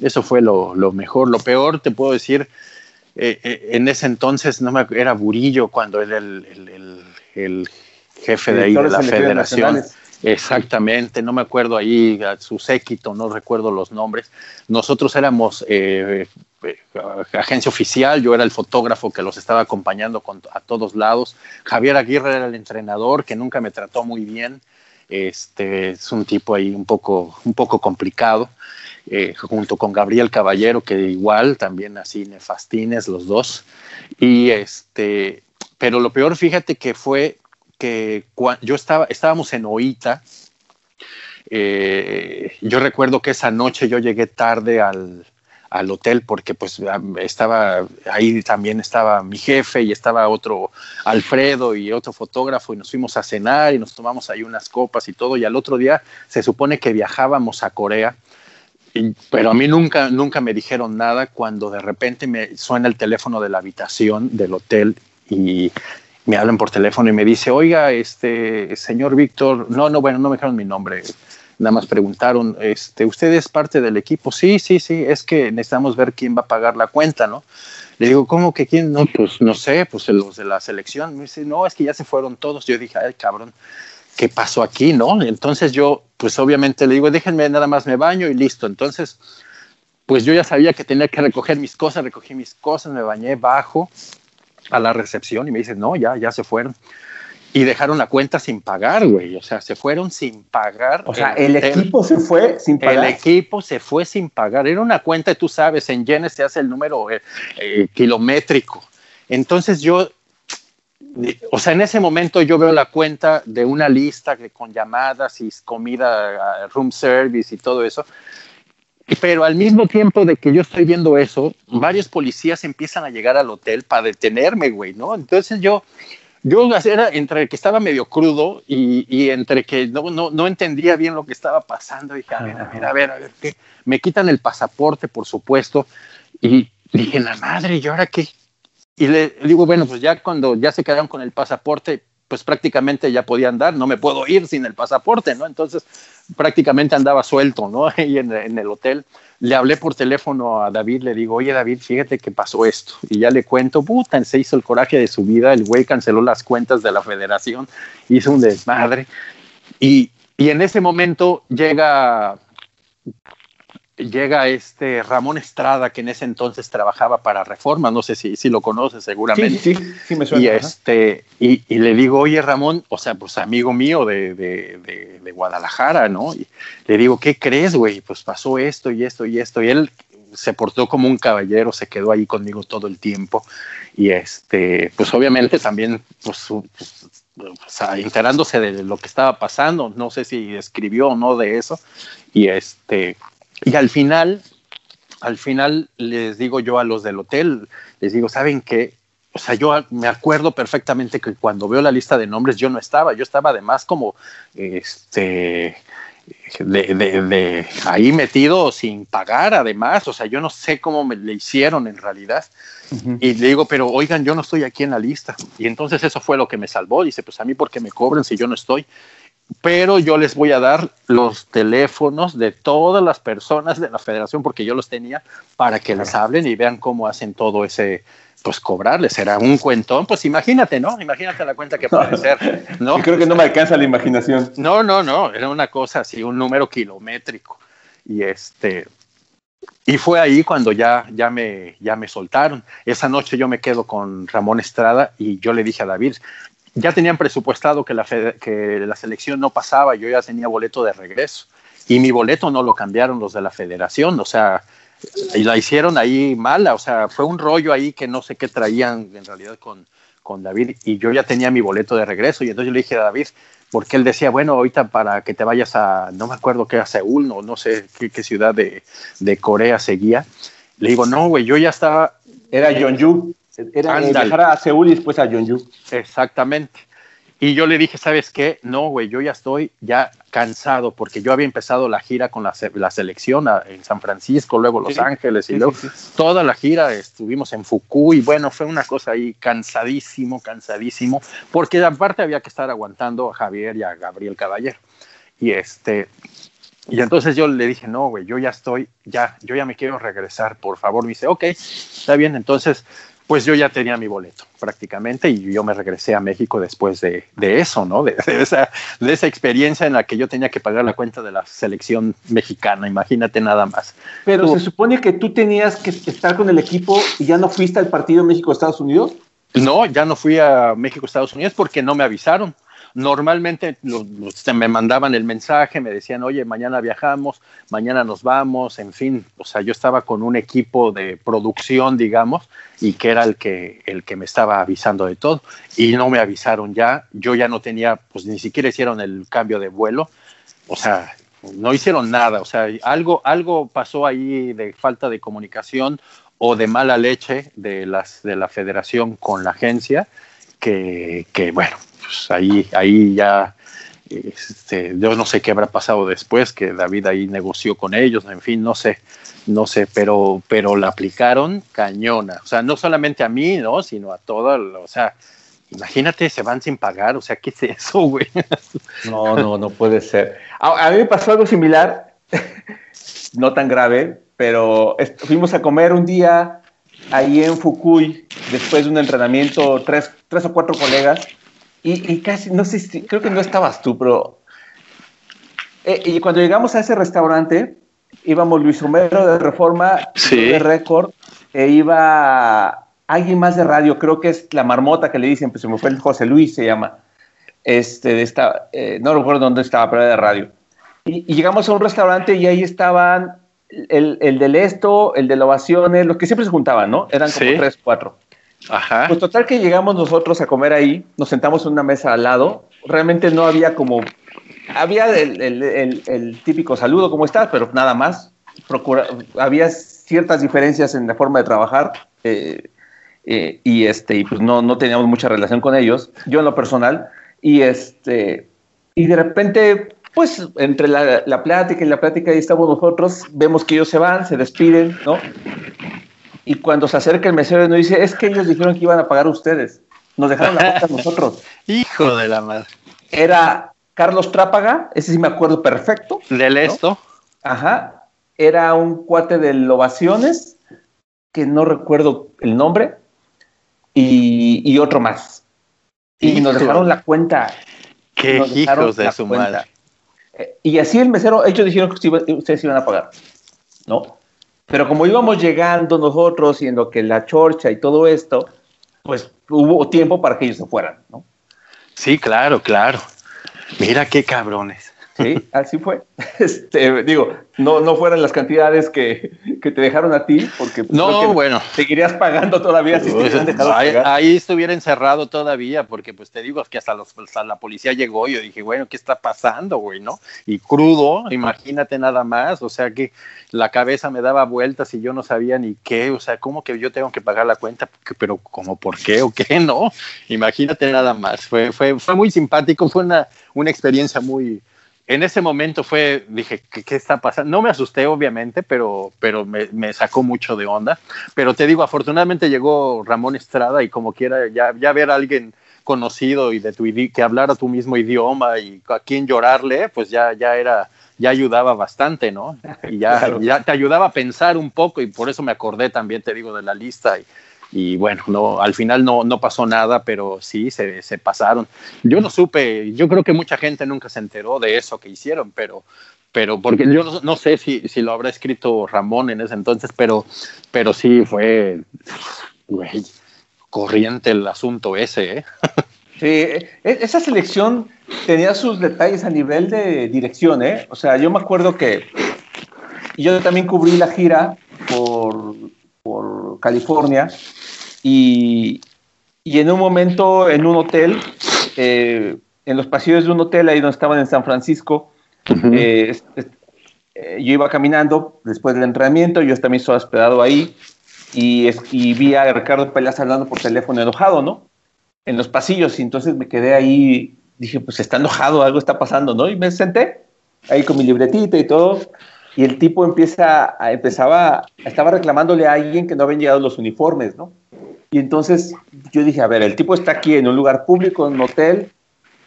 Eso fue lo, lo mejor, lo peor, te puedo decir, eh, eh, en ese entonces no me, era Burillo cuando era el, el, el, jefe de ahí de la federación. Exactamente, no me acuerdo ahí su séquito, no recuerdo los nombres. Nosotros éramos eh, eh, agencia oficial, yo era el fotógrafo que los estaba acompañando a todos lados. Javier Aguirre era el entrenador que nunca me trató muy bien. Este es un tipo ahí un poco, un poco complicado. Eh, junto con Gabriel Caballero, que igual, también así nefastines los dos. Y este, pero lo peor, fíjate que fue que yo estaba, estábamos en Oita. Eh, yo recuerdo que esa noche yo llegué tarde al, al hotel porque pues estaba ahí también estaba mi jefe y estaba otro Alfredo y otro fotógrafo y nos fuimos a cenar y nos tomamos ahí unas copas y todo y al otro día se supone que viajábamos a Corea pero a mí nunca nunca me dijeron nada cuando de repente me suena el teléfono de la habitación del hotel y me hablan por teléfono y me dice, oiga, este señor Víctor, no, no, bueno, no me dijeron mi nombre, nada más preguntaron, este, ¿usted es parte del equipo? Sí, sí, sí, es que necesitamos ver quién va a pagar la cuenta, ¿no? Le digo, ¿cómo que quién? No, pues no sé, pues los de la selección. Me dice, no, es que ya se fueron todos. Yo dije, ay, cabrón, ¿qué pasó aquí, no? Entonces yo, pues obviamente le digo, déjenme nada más me baño y listo. Entonces, pues yo ya sabía que tenía que recoger mis cosas, recogí mis cosas, me bañé bajo a la recepción y me dice, no, ya, ya se fueron y dejaron la cuenta sin pagar, güey. O sea, se fueron sin pagar. O sea, el, equipo se fue sin pagar. El equipo se fue sin pagar. Era una cuenta, tú sabes, en yenes se hace el número eh, eh, kilométrico. Entonces yo, o sea, en ese momento yo veo la cuenta de una lista con llamadas y comida, room service y todo eso. Pero al mismo tiempo de que yo estoy viendo eso, varios policías empiezan a llegar al hotel para detenerme, güey, ¿no? Entonces yo yo era entre que estaba medio crudo y, entre que no, no, no, entendía bien lo que estaba pasando. Dije, a ver, a ver, a ver, a ver, ¿qué? Me quitan el pasaporte, por supuesto, y dije, la madre, ¿y ahora qué? y le digo, bueno, pues ya cuando ya se quedaron con el pasaporte, pues prácticamente ya podía andar, no me puedo ir sin el pasaporte, ¿no? Entonces prácticamente andaba suelto, ¿no? [laughs] Ahí en, en, el hotel. Le hablé por teléfono a David, le digo, oye David, fíjate que pasó esto. Y ya le cuento, puta, se hizo el coraje de su vida, el güey canceló las cuentas de la federación, hizo un desmadre. Y, y en ese momento llega llega este Ramón Estrada, que en ese entonces trabajaba para Reforma, no sé si, si lo conoces seguramente. Sí, sí, sí me suena. Y, este, y, y, le digo, oye Ramón, o sea, pues amigo mío de, de, de, de Guadalajara, ¿no? Y le digo, ¿qué crees, güey? Pues pasó esto y esto y esto. Y él se portó como un caballero, se quedó ahí conmigo todo el tiempo. Y este, pues obviamente también, pues, pues o sea, enterándose de lo que estaba pasando, no sé si escribió o no de eso, y este, y al final, al final les digo yo a los del hotel, les digo, ¿saben qué? O sea, yo me acuerdo perfectamente que cuando veo la lista de nombres yo no estaba, yo estaba además como este de, de, de, ahí metido sin pagar además, o sea, yo no sé cómo me le hicieron en realidad. Uh -huh. Y le digo, pero oigan, yo no estoy aquí en la lista. Y entonces eso fue lo que me salvó. Dice, pues a mí, ¿por qué me cobran si yo no estoy? Pero yo les voy a dar los teléfonos de todas las personas de la federación porque yo los tenía para que les hablen y vean cómo hacen todo ese pues cobrarles. Era un cuentón pues imagínate no imagínate la cuenta que puede ser [laughs] no Yo creo que no me alcanza la imaginación. No no no era una cosa así un número kilométrico. Y este y fue ahí cuando ya, ya, me, ya me soltaron. Esa noche yo me quedo con Ramón Estrada y yo le dije a David, ya tenían presupuestado que la, que la selección no pasaba, yo ya tenía boleto de regreso y mi boleto no lo cambiaron los de la federación, o sea, y la hicieron ahí mala, o sea, fue un rollo ahí que no sé qué traían en realidad con, con David y yo ya tenía mi boleto de regreso y entonces yo le dije a David, porque él decía, bueno, ahorita para que te vayas a, no me acuerdo qué, a Seúl, no, no sé qué, qué ciudad de, de, Corea seguía, le digo, no, güey, yo ya estaba... Era Jeonju. Era Andale. viajar a Seúl y después a Jeonju. Exactamente. Y yo le dije, ¿sabes qué? No, güey, yo ya estoy ya cansado porque yo había empezado la gira con la, la selección a, en San Francisco, luego Los sí, Ángeles y sí, luego sí, toda la gira estuvimos en Fukui. Bueno, fue una cosa ahí cansadísimo, cansadísimo, porque aparte había que estar aguantando a Javier y a Gabriel Caballero. Y este, y entonces yo le dije, no, güey, yo ya estoy, ya, yo ya me quiero regresar, por favor. Me dice, ok, está bien. Entonces, pues yo ya tenía mi boleto prácticamente y yo me regresé a México después de, de eso, ¿no? De, de, esa, de esa experiencia en la que yo tenía que pagar la cuenta de la selección mexicana, imagínate nada más. Pero tú, se supone que tú tenías que estar con el equipo y ya no fuiste al partido México-Estados Unidos. No, ya no fui a México-Estados Unidos porque no me avisaron normalmente lo, lo, me mandaban el mensaje, me decían, oye, mañana viajamos, mañana nos vamos, en fin, o sea, yo estaba con un equipo de producción, digamos, y que era el que, el que me estaba avisando de todo, y no me avisaron ya, yo ya no tenía, pues ni siquiera hicieron el cambio de vuelo, o sea, no hicieron nada, o sea, algo, algo pasó ahí de falta de comunicación o de mala leche de, las, de la federación con la agencia, que bueno, pues ahí, ahí ya, este, yo no sé qué habrá pasado después, que David ahí negoció con ellos, en fin, no sé, no sé, pero, pero la aplicaron cañona, o sea, no solamente a mí, ¿no? Sino a todo, o sea, imagínate, se van sin pagar, o sea, ¿qué es eso, güey? [laughs] No, no, no puede ser. A, a mí me pasó algo similar, [laughs] no tan grave, pero fuimos a comer un día ahí en Fukui, después de un entrenamiento, tres, tres o cuatro colegas, y, y, casi, no sé si, creo que no estabas tú, pero... Eh, y cuando llegamos a ese restaurante, íbamos Luis Homero de Reforma, sí. de Récord, e iba alguien más de radio, creo que es la marmota que le dicen, pues se me fue el José Luis, se llama. Este, de esta, eh, no recuerdo dónde estaba, pero era de radio. Y, y, llegamos a un restaurante y ahí estaban el, el del esto, el de la ovaciones, los que siempre se juntaban, ¿no? Eran como sí. tres, cuatro. Ajá. Pues total que llegamos nosotros a comer ahí, nos sentamos en una mesa al lado, realmente no había como, había el, el, el, típico saludo, ¿cómo estás? Pero nada más, Procura, había ciertas diferencias en la forma de trabajar eh, eh, y, este, y pues no, no teníamos mucha relación con ellos, yo en lo personal, y, este, y de repente, pues entre la, la plática y la plática ahí estamos nosotros, vemos que ellos se van, se despiden, ¿no? Y cuando se acerca el mesero nos dice, es que ellos dijeron que iban a pagar ustedes. Nos dejaron la cuenta a nosotros. [laughs] Hijo de la madre. Era Carlos Trápaga, ese sí me acuerdo perfecto. Del esto. Ajá. Era un cuate de Ovaciones, que no recuerdo el nombre, y, otro más. Y nos dejaron la cuenta. Qué hijos de su madre. Eh, y así el mesero, ellos dijeron que ustedes iban a pagar, ¿no? Pero como íbamos llegando nosotros, siendo que la chorcha y todo esto, pues hubo tiempo para que ellos se fueran, ¿no? Sí, claro, claro. Mira qué cabrones. Sí, así fue. [laughs] Este, digo, no, no fueran las cantidades que, te dejaron a ti, porque pues, no, bueno. seguirías pagando todavía si te hubieran dejado ahí, ahí, estuviera encerrado todavía, porque pues te digo que hasta, los, la policía llegó y yo dije, bueno, ¿qué está pasando, güey, no? Y crudo, imagínate nada más, o sea que la cabeza me daba vueltas y yo no sabía ni qué, o sea, ¿cómo que yo tengo que pagar la cuenta? Pero ¿cómo por qué o qué, no? Imagínate nada más, fue, fue, fue muy simpático, fue una, una experiencia muy en ese momento fue, dije, ¿qué, está pasando? No me asusté, obviamente, pero, pero me, sacó mucho de onda. Pero te digo, afortunadamente llegó Ramón Estrada y como quiera, ya, ya ver a alguien conocido y de tu que hablara tu mismo idioma y a quien llorarle, pues ya, ya era, ya ayudaba bastante, ¿no? Y ya, [laughs] ya te ayudaba a pensar un poco y por eso me acordé también, te digo, de la lista y, y bueno, no, al final no, no pasó nada, pero sí, se, pasaron. Yo no supe, yo creo que mucha gente nunca se enteró de eso que hicieron, pero, pero porque yo no, sé si, si, lo habrá escrito Ramón en ese entonces, pero, pero sí fue, güey, corriente el asunto ese, ¿eh? [laughs] Sí, e, esa selección tenía sus detalles a nivel de dirección, ¿eh? O sea, yo me acuerdo que yo también cubrí la gira por California y, en un momento, en un hotel, eh, en los pasillos de un hotel, ahí donde estaban en San Francisco, eh, eh, yo iba caminando después del entrenamiento, yo también estaba hospedado ahí, y, vi a Ricardo Pelas hablando por teléfono enojado, ¿no? En los pasillos, y entonces me quedé ahí, dije, pues está enojado, algo está pasando, ¿no? Y me senté ahí con mi libretita y todo, y el tipo empieza, a, empezaba, estaba reclamándole a alguien que no habían llegado los uniformes, ¿no? Y entonces yo dije, a ver, el tipo está aquí en un lugar público, en un hotel,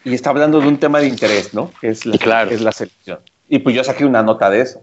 y está hablando de un tema de interés, ¿no? Que es la, claro. es la selección. Y pues yo saqué una nota de eso.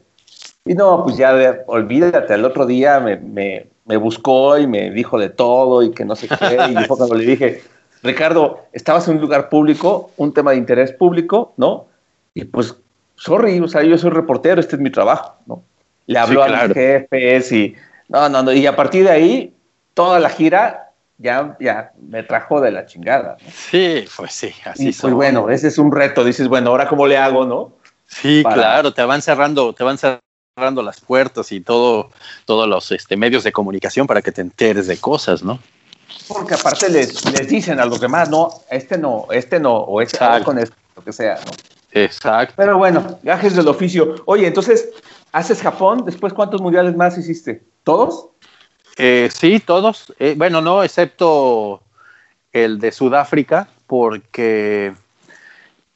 Y no, pues ya olvídate, el otro día me, me, me, buscó y me dijo de todo y que no sé qué. Y yo cuando le dije, Ricardo, estabas en un lugar público, un tema de interés público, ¿no? Y pues, sorry, o sea, yo soy reportero, este es mi trabajo, ¿no? Le habló a los jefes y, no, no, no, y a partir de ahí toda la gira ya, ya me trajo de la chingada. Sí, pues sí, así y, Pues bueno, ese es un reto. Dices, bueno, ahora cómo le hago, ¿no? Sí, claro, te van cerrando, te van cerrando las puertas y todo, todos los este, medios de comunicación para que te enteres de cosas, ¿no? Porque aparte les, les dicen a los demás, no, este no, este no, o este con esto, lo que sea, ¿no? Exacto. Pero bueno, gajes del oficio. Oye, entonces, ¿haces Japón? ¿Después cuántos mundiales más hiciste? ¿Todos? Eh, sí, todos. Eh, bueno, no, excepto el de Sudáfrica, porque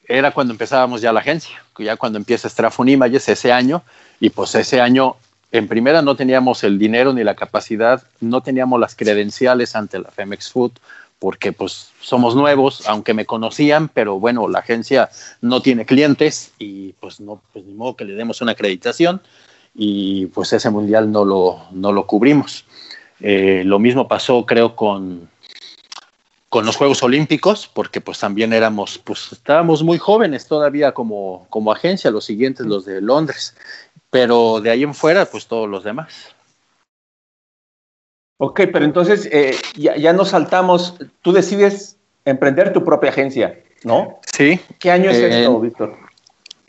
era cuando empezábamos ya la agencia, ya cuando empieza Strafon Images ese año, y pues ese año en primera no teníamos el dinero ni la capacidad, no teníamos las credenciales ante la Femex Food, porque pues somos nuevos, aunque me conocían, pero bueno, la agencia no tiene clientes y pues no, pues ni modo que le demos una acreditación y pues ese mundial no lo, no lo cubrimos. Eh, lo mismo pasó, creo, con, con los Juegos Olímpicos, porque pues también éramos, pues estábamos muy jóvenes todavía como, como agencia, los siguientes, los de Londres, pero de ahí en fuera, pues todos los demás. Ok, pero entonces eh, ya, ya nos saltamos, tú decides emprender tu propia agencia, ¿no? Sí. ¿Qué año es eh, esto, Víctor?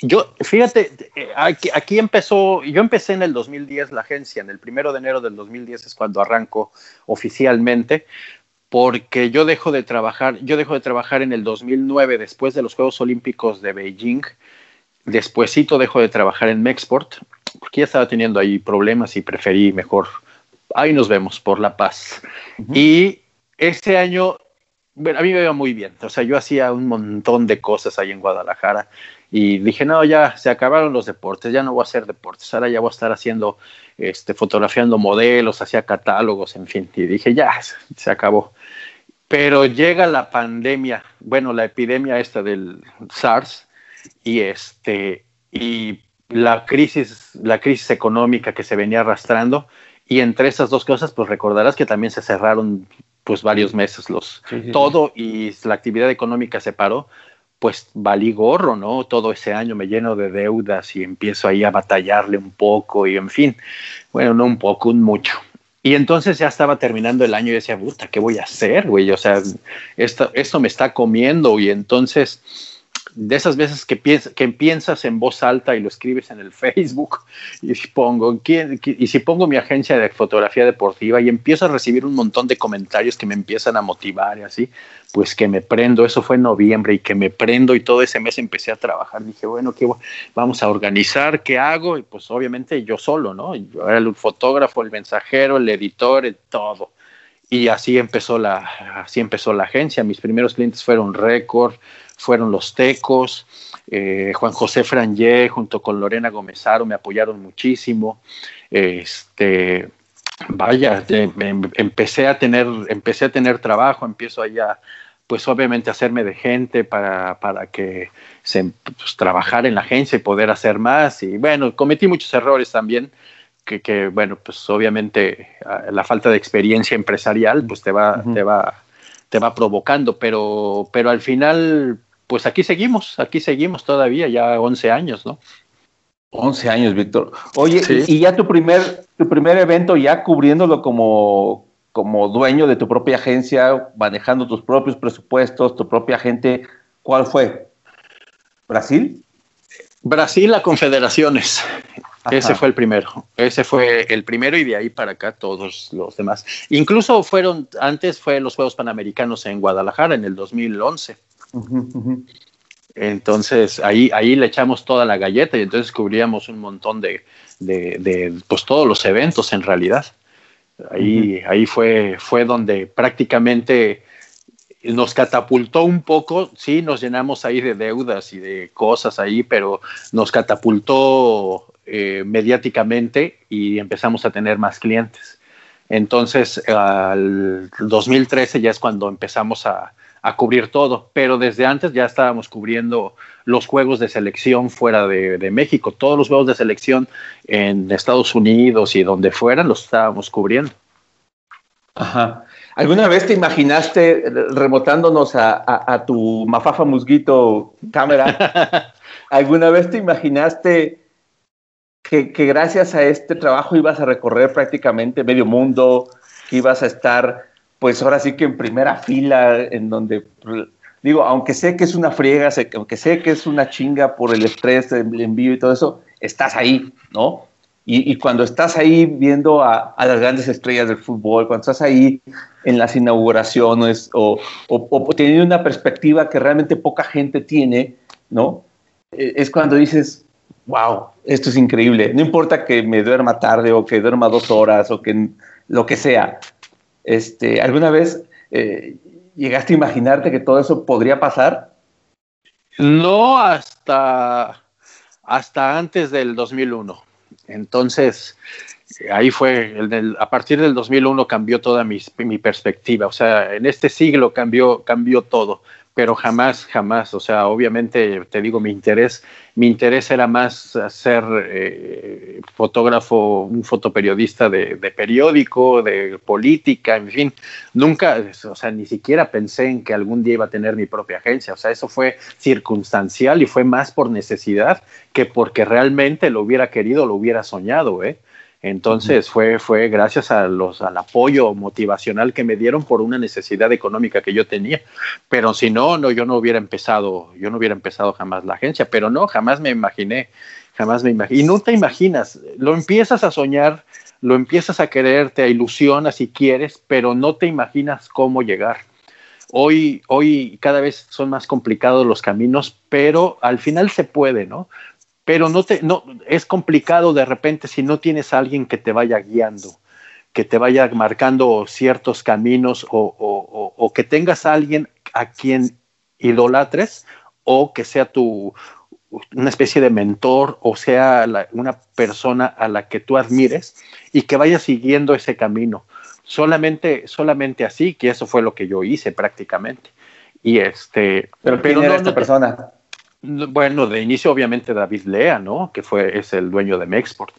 Yo, fíjate, eh, aquí, empezó, yo empecé en el 2010 la agencia, en el primero de enero del 2010 es cuando arranco oficialmente, porque yo dejo de trabajar, yo dejo de trabajar en el 2009 después de los Juegos Olímpicos de Beijing, despuésito dejo de trabajar en Mexport, porque ya estaba teniendo ahí problemas y preferí mejor, ahí nos vemos, por la paz. Y ese año bueno, a mí me iba muy bien. O sea, yo hacía un montón de cosas ahí en Guadalajara y dije, no, ya se acabaron los deportes, ya no voy a hacer deportes, ahora ya voy a estar haciendo, este, fotografiando modelos, hacía catálogos, en fin. Y dije, ya, se acabó. Pero llega la pandemia, bueno, la epidemia esta del SARS y este, y la crisis, la crisis económica que se venía arrastrando, y entre esas dos cosas, pues recordarás que también se cerraron pues varios meses los todo y la actividad económica se paró, pues valí gorro, ¿no? Todo ese año me lleno de deudas y empiezo ahí a batallarle un poco y en fin, bueno, no un poco, un mucho. Y entonces ya estaba terminando el año y decía, puta, ¿qué voy a hacer, güey? O sea, esto, esto me está comiendo y entonces de esas veces que, que piensas en voz alta y lo escribes en el [laughs] Facebook y si pongo, ¿quién, y si pongo mi agencia de fotografía deportiva y empiezo a recibir un montón de comentarios que me empiezan a motivar y así, pues que me prendo, eso fue en noviembre y que me prendo y todo ese mes empecé a trabajar. Dije, bueno, ¿qué vamos a organizar? ¿Qué hago? Y pues obviamente yo solo, ¿no? Yo era el fotógrafo, el mensajero, el editor, todo. Y así empezó la, así empezó la agencia. Mis primeros clientes fueron Record, fueron los Tecos, eh, Juan José Frangé junto con Lorena Gomezaro me apoyaron muchísimo. Este, vaya, em, empecé a tener, empecé a tener trabajo, empiezo allá, pues obviamente hacerme de gente para, para que se pues, trabajar en la agencia y poder hacer más. Y bueno, cometí muchos errores también. Que, que bueno, pues obviamente la falta de experiencia empresarial, pues te va, te va, te va provocando, pero, pero al final pues aquí seguimos, aquí seguimos todavía, ya 11 años, ¿no? 11 años, Víctor. Oye, y ya tu primer, tu primer evento, ya cubriéndolo como, como dueño de tu propia agencia, manejando tus propios presupuestos, tu propia gente, ¿cuál fue? ¿Brasil? Brasil a confederaciones. Ese fue el primero. Ese fue el primero y de ahí para acá todos los demás. Incluso fueron, antes fue los Juegos Panamericanos en Guadalajara en el 2011. Entonces ahí, ahí le echamos toda la galleta y entonces cubríamos un montón de, pues todos los eventos en realidad. Ahí, ahí fue, fue donde prácticamente nos catapultó un poco, sí, nos llenamos ahí de deudas y de cosas ahí, pero nos catapultó eh, mediáticamente y empezamos a tener más clientes. Entonces, al 2013 ya es cuando empezamos a, a cubrir todo, pero desde antes ya estábamos cubriendo los juegos de selección fuera de, México, todos los juegos de selección en Estados Unidos y donde fueran los estábamos cubriendo. Ajá. ¿Alguna vez te imaginaste, remotándonos a, tu mafafa musguito cámara, [laughs] alguna vez te imaginaste que, que, gracias a este trabajo ibas a recorrer prácticamente medio mundo, que ibas a estar pues ahora sí que en primera fila, en donde, digo, aunque sé que es una friega, aunque sé que es una chinga por el estrés, el envío y todo eso, estás ahí, ¿no? Y, cuando estás ahí viendo a, las grandes estrellas del fútbol, cuando estás ahí en las inauguraciones o, o, teniendo una perspectiva que realmente poca gente tiene, ¿no? E, es cuando dices, wow, esto es increíble. No importa que me duerma tarde o que duerma dos horas o que lo que sea, este, ¿Alguna vez eh, llegaste a imaginarte que todo eso podría pasar? No hasta, hasta antes del 2001. Entonces, ahí fue, a partir del 2001 cambió toda mi, mi, perspectiva. O sea, en este siglo cambió, cambió todo pero jamás, jamás, o sea, obviamente te digo, mi interés, mi interés era más ser eh, fotógrafo, un fotoperiodista de, periódico, de política, en fin, nunca, o sea, ni siquiera pensé en que algún día iba a tener mi propia agencia, o sea, eso fue circunstancial y fue más por necesidad que porque realmente lo hubiera querido, lo hubiera soñado, ¿eh? Entonces fue, fue gracias a los, al apoyo motivacional que me dieron por una necesidad económica que yo tenía. Pero si no, no, yo no hubiera empezado, yo no hubiera empezado jamás la agencia, pero no, jamás me imaginé, jamás me imaginé. Y no te imaginas, lo empiezas a soñar, lo empiezas a querer, te ilusionas si quieres, pero no te imaginas cómo llegar. Hoy, hoy cada vez son más complicados los caminos, pero al final se puede, ¿no? Pero no te, no, es complicado de repente si no tienes a alguien que te vaya guiando. que te vaya marcando ciertos caminos o, que tengas a alguien a quien idolatres o que sea tu una especie de mentor o sea una persona a la que tú admires y que vaya siguiendo ese camino. Solamente, solamente así, que eso fue lo que yo hice prácticamente. Y este, pero, ¿quién era esta persona? Bueno, de inicio obviamente David Lea, ¿no? Que fue, es el dueño de Mexport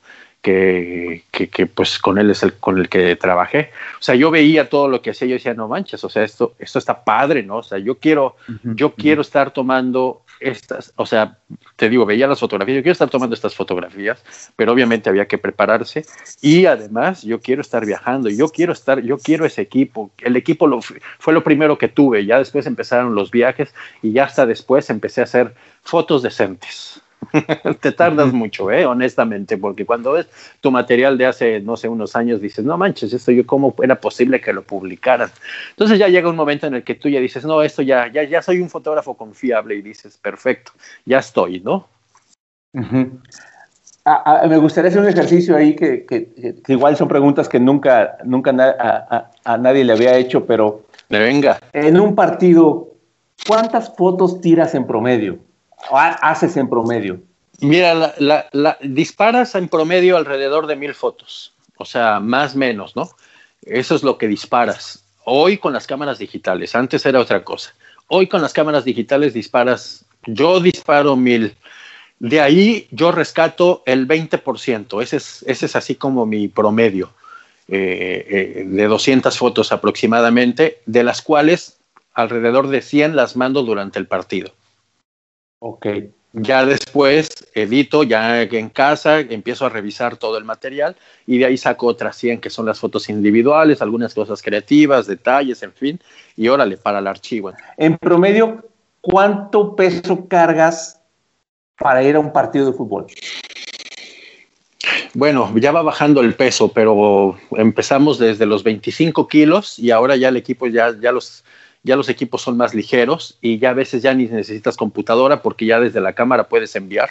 que, que, pues con él es el con el que trabajé. O sea, yo veía todo lo que hacía, yo decía, no manches, o sea, esto, esto está padre, ¿no? O sea, yo quiero, yo quiero estar tomando estas, o sea, te digo, veía las fotografías, yo quiero estar tomando estas fotografías, pero obviamente había que prepararse y además yo quiero estar viajando, yo quiero estar, yo quiero ese equipo. El equipo lo, fue lo primero que tuve, ya después empezaron los viajes y ya hasta después empecé a hacer fotos decentes. [laughs] te tardas mucho, ¿eh? honestamente, porque cuando ves tu material de hace, no sé, unos años, dices, no manches, esto yo, ¿cómo era posible que lo publicaran? Entonces ya llega un momento en el que tú ya dices, no, esto ya, ya, ya soy un fotógrafo confiable y dices, perfecto, ya estoy, ¿no? me gustaría hacer un ejercicio ahí que, que, igual son preguntas que nunca, nunca a, a, nadie le había hecho, pero... venga. En un partido, ¿cuántas fotos tiras en promedio? Haces en promedio? Mira, la, disparas en promedio alrededor de mil fotos, o sea, más o menos, ¿no? Eso es lo que disparas. Hoy con las cámaras digitales, antes era otra cosa. Hoy con las cámaras digitales disparas, yo disparo mil. De ahí yo rescato el 20%, ese es, ese es así como mi promedio eh, eh, de 200 fotos aproximadamente, de las cuales alrededor de 100 las mando durante el partido. Ok. Ya después edito, ya en casa, empiezo a revisar todo el material y de ahí saco otras 100 que son las fotos individuales, algunas cosas creativas, detalles, en fin, y órale, para el archivo. En promedio, ¿cuánto peso cargas para ir a un partido de fútbol? Bueno, ya va bajando el peso, pero empezamos desde los 25 kilos y ahora ya el equipo ya, ya los ya los equipos son más ligeros y ya a veces ya ni necesitas computadora porque ya desde la cámara puedes enviar.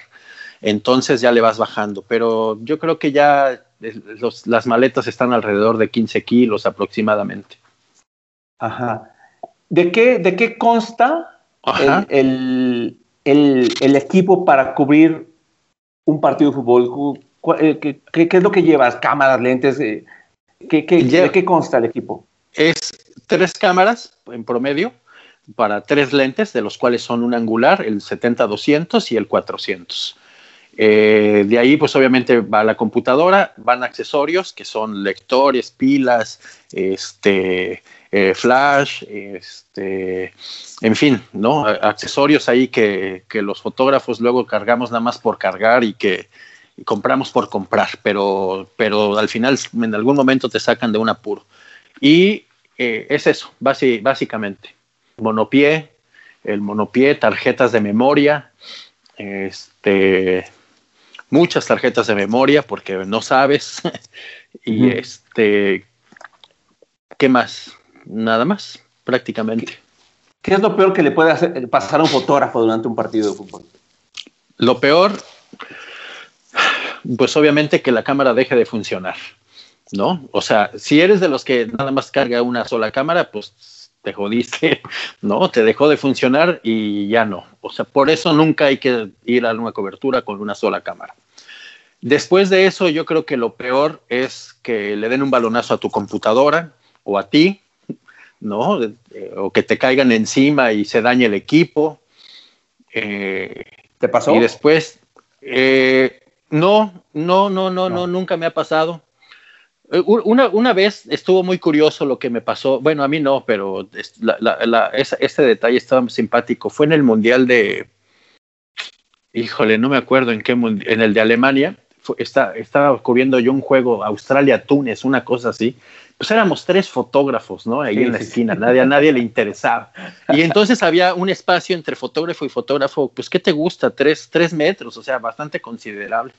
Entonces ya le vas bajando, pero yo creo que ya las maletas están alrededor de 15 kilos aproximadamente. Ajá. ¿De qué, de qué consta el, equipo para cubrir un partido de fútbol? Eh, ¿Qué, qué, es lo que llevas? ¿Cámaras, lentes? Eh, ¿Qué, ¿De qué consta el equipo? Es tres cámaras en promedio para tres lentes, de los cuales son un angular, el 70-200 y el 400. Eh, de ahí, pues obviamente va la computadora, van accesorios que son lectores, pilas, este, eh, flash, este, en fin, ¿no? Accesorios ahí que, los fotógrafos luego cargamos nada más por cargar y que compramos por comprar, pero, pero al final en algún momento te sacan de un apuro. Y eh, es eso, básicamente. Monopié, el monopié, tarjetas de memoria, este, muchas tarjetas de memoria porque no sabes. [laughs] y este, ¿qué más? Nada más, prácticamente. ¿Qué es lo peor que le puede hacer, pasar a un fotógrafo durante un partido de fútbol? Lo peor, pues obviamente que la cámara deje de funcionar. ¿No? O sea, si eres de los que nada más carga una sola cámara, pues te jodiste, [laughs] ¿no? Te dejó de funcionar y ya no. O sea, por eso nunca hay que ir a una cobertura con una sola cámara. Después de eso, yo creo que lo peor es que le den un balonazo a tu computadora o a ti, ¿no? o que te caigan encima y se dañe el equipo. Eh, ¿Te pasó? Y después, eh, no, no, no, no, no, nunca me ha pasado. Eh, una, una, vez estuvo muy curioso lo que me pasó. Bueno, a mí no, pero este detalle estaba simpático. Fue en el Mundial de. Híjole, no me acuerdo en qué en el de Alemania. estaba cubriendo yo un juego Australia-Túnez, una cosa así. Pues éramos tres fotógrafos, ¿no? Ahí en la esquina, nadie, a nadie le interesaba. Y [laughs] entonces había un espacio entre fotógrafo y fotógrafo, pues, ¿qué te gusta? Tres, tres metros, o sea, bastante considerable.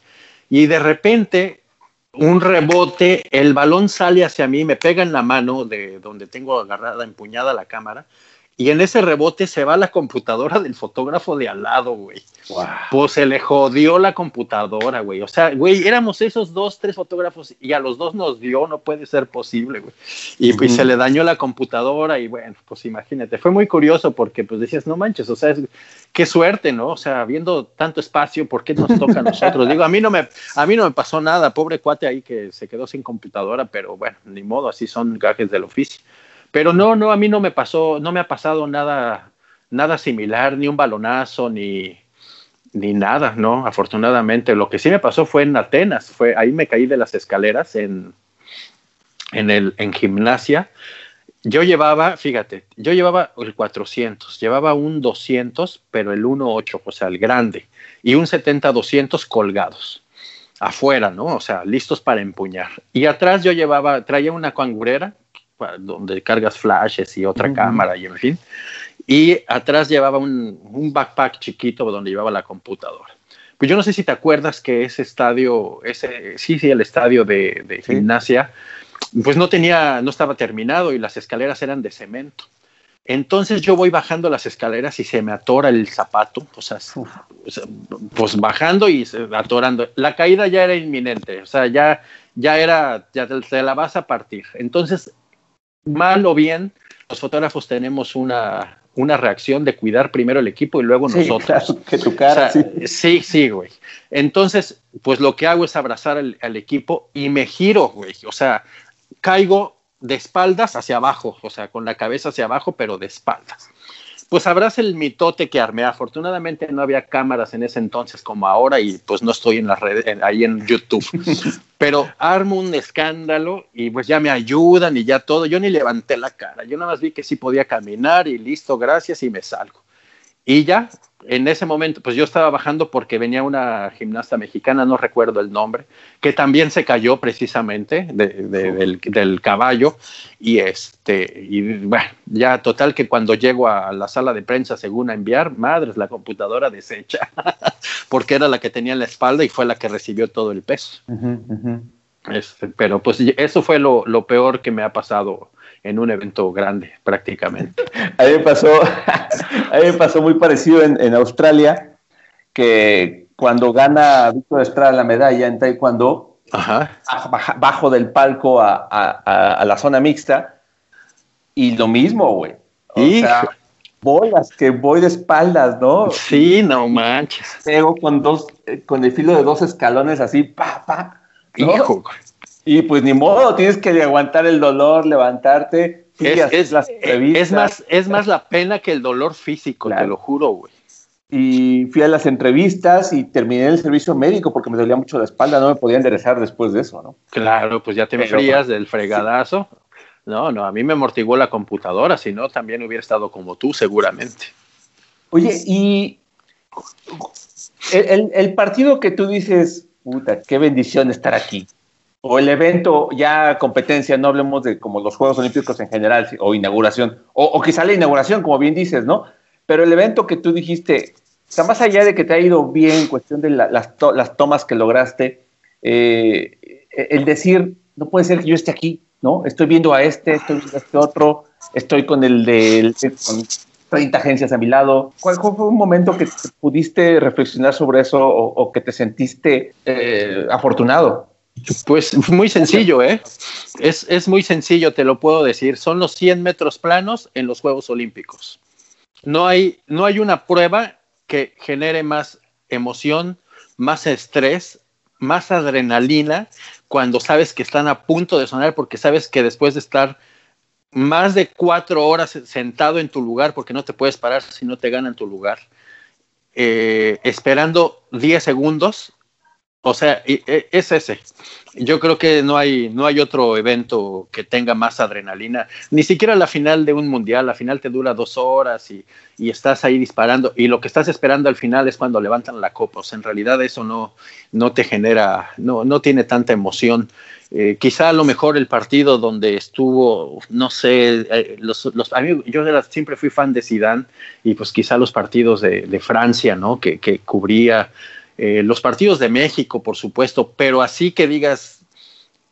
Y de repente un rebote, el balón sale hacia mí, me pega en la mano de donde tengo agarrada, empuñada la cámara, y en ese rebote se va la computadora del fotógrafo de al lado, güey. Pues se le jodió la computadora, güey. O sea, güey, éramos esos dos, tres fotógrafos y a los dos nos dio, no puede ser posible, güey. Y pues se le dañó la computadora y bueno, pues imagínate, fue muy curioso porque pues decías, no manches, o sea, qué suerte, ¿no? O sea, viendo tanto espacio, ¿por qué nos toca a nosotros? Digo, a mí no me, a mí no me pasó nada, pobre cuate ahí que se quedó sin computadora, pero bueno, ni modo, así son gajes del oficio. Pero no, no, a mí no me pasó, no me ha pasado nada, nada similar, ni un balonazo, ni, ni nada, ¿no? Afortunadamente. Lo que sí me pasó fue en Atenas, fue ahí me caí de las escaleras en, en, el, en gimnasia. Yo llevaba, fíjate, yo llevaba el 400, llevaba un 200, pero el 1.8, o sea, el grande, y un 70-200 colgados, afuera, ¿no? O sea, listos para empuñar. Y atrás yo llevaba, traía una cangurera donde cargas flashes y otra cámara y en fin. Y atrás llevaba un, un, backpack chiquito donde llevaba la computadora. Pues yo no sé si te acuerdas que ese estadio, ese, sí, sí, el estadio de, de gimnasia, pues no tenía, no estaba terminado y las escaleras eran de cemento. Entonces yo voy bajando las escaleras y se me atora el zapato, o sea, pues bajando y atorando. La caída ya era inminente, o sea, ya, ya era, ya te la vas a partir. Entonces mal o bien, los fotógrafos tenemos una, una reacción de cuidar primero el equipo y luego nosotros. que tu cara. sí. sí, güey. Entonces, pues lo que hago es abrazar al, equipo y me giro, güey. O sea, caigo de espaldas hacia abajo, o sea, con la cabeza hacia abajo, pero de espaldas pues sabrás el mitote que armé. Afortunadamente no había cámaras en ese entonces como ahora y pues no estoy en la red, ahí en YouTube. [laughs] Pero armo un escándalo y pues ya me ayudan y ya todo. Yo ni levanté la cara. Yo nada más vi que sí podía caminar y listo, gracias y me salgo. Y ya, en ese momento, pues yo estaba bajando porque venía una gimnasta mexicana, no recuerdo el nombre, que también se cayó precisamente del, caballo. Y este, y bueno, ya total que cuando llego a la sala de prensa, según a enviar, madres, la computadora deshecha, [laughs] porque era la que tenía en la espalda y fue la que recibió todo el peso. Este, pero pues eso fue lo, lo peor que me ha pasado en un evento grande prácticamente. [laughs] A mí me pasó, [laughs] a mí me pasó muy parecido en, Australia, que cuando gana Víctor Estrada la medalla en Taekwondo, bajo del palco a, la zona mixta, y lo mismo, güey. O sea, bolas, que voy de espaldas, ¿no? Sí, no manches. Pego con dos, eh, con el filo de dos escalones así, pa, pa. Hijo, y pues ni modo, tienes que aguantar el dolor, levantarte. Es, las es, más, es más la pena que el dolor físico, te lo juro, güey. Y fui a las entrevistas y terminé el servicio médico porque me dolía mucho la espalda, no me podía enderezar después de eso, ¿no? Claro, pues ya te frías del fregadazo. No, no, a mí me amortiguó la computadora, si no, también hubiera estado como tú, seguramente. Oye, y el, el partido que tú dices, puta, qué bendición estar aquí o el evento ya competencia, no hablemos de como los Juegos Olímpicos en general o inauguración, o, quizá la inauguración, como bien dices, ¿no? Pero el evento que tú dijiste, está más allá de que te ha ido bien, cuestión de las, tomas que lograste, eh, el decir, no puede ser que yo esté aquí, ¿no? Estoy viendo a este, estoy viendo a este otro, estoy con el de con 30 agencias a mi lado. ¿Cuál fue un momento que pudiste reflexionar sobre eso o, que te sentiste eh, afortunado? Pues muy sencillo, ¿eh? Es, es, muy sencillo, te lo puedo decir. Son los 100 metros planos en los Juegos Olímpicos. No hay, no hay una prueba que genere más emoción, más estrés, más adrenalina cuando sabes que están a punto de sonar porque sabes que después de estar más de cuatro horas sentado en tu lugar porque no te puedes parar si no te ganan tu lugar, eh, esperando 10 segundos o sea, e, es ese. Yo creo que no hay, no hay otro evento que tenga más adrenalina. Ni siquiera la final de un mundial. La final te dura dos horas y, estás ahí disparando. Y lo que estás esperando al final es cuando levantan la copa. O sea, en realidad eso no, no te genera, no, no tiene tanta emoción. Eh, quizá a lo mejor el partido donde estuvo, no sé, eh, los, los, yo siempre fui fan de Zidane y pues quizá los partidos de, de Francia, ¿no? Que, que cubría eh, los partidos de México, por supuesto, pero así que digas,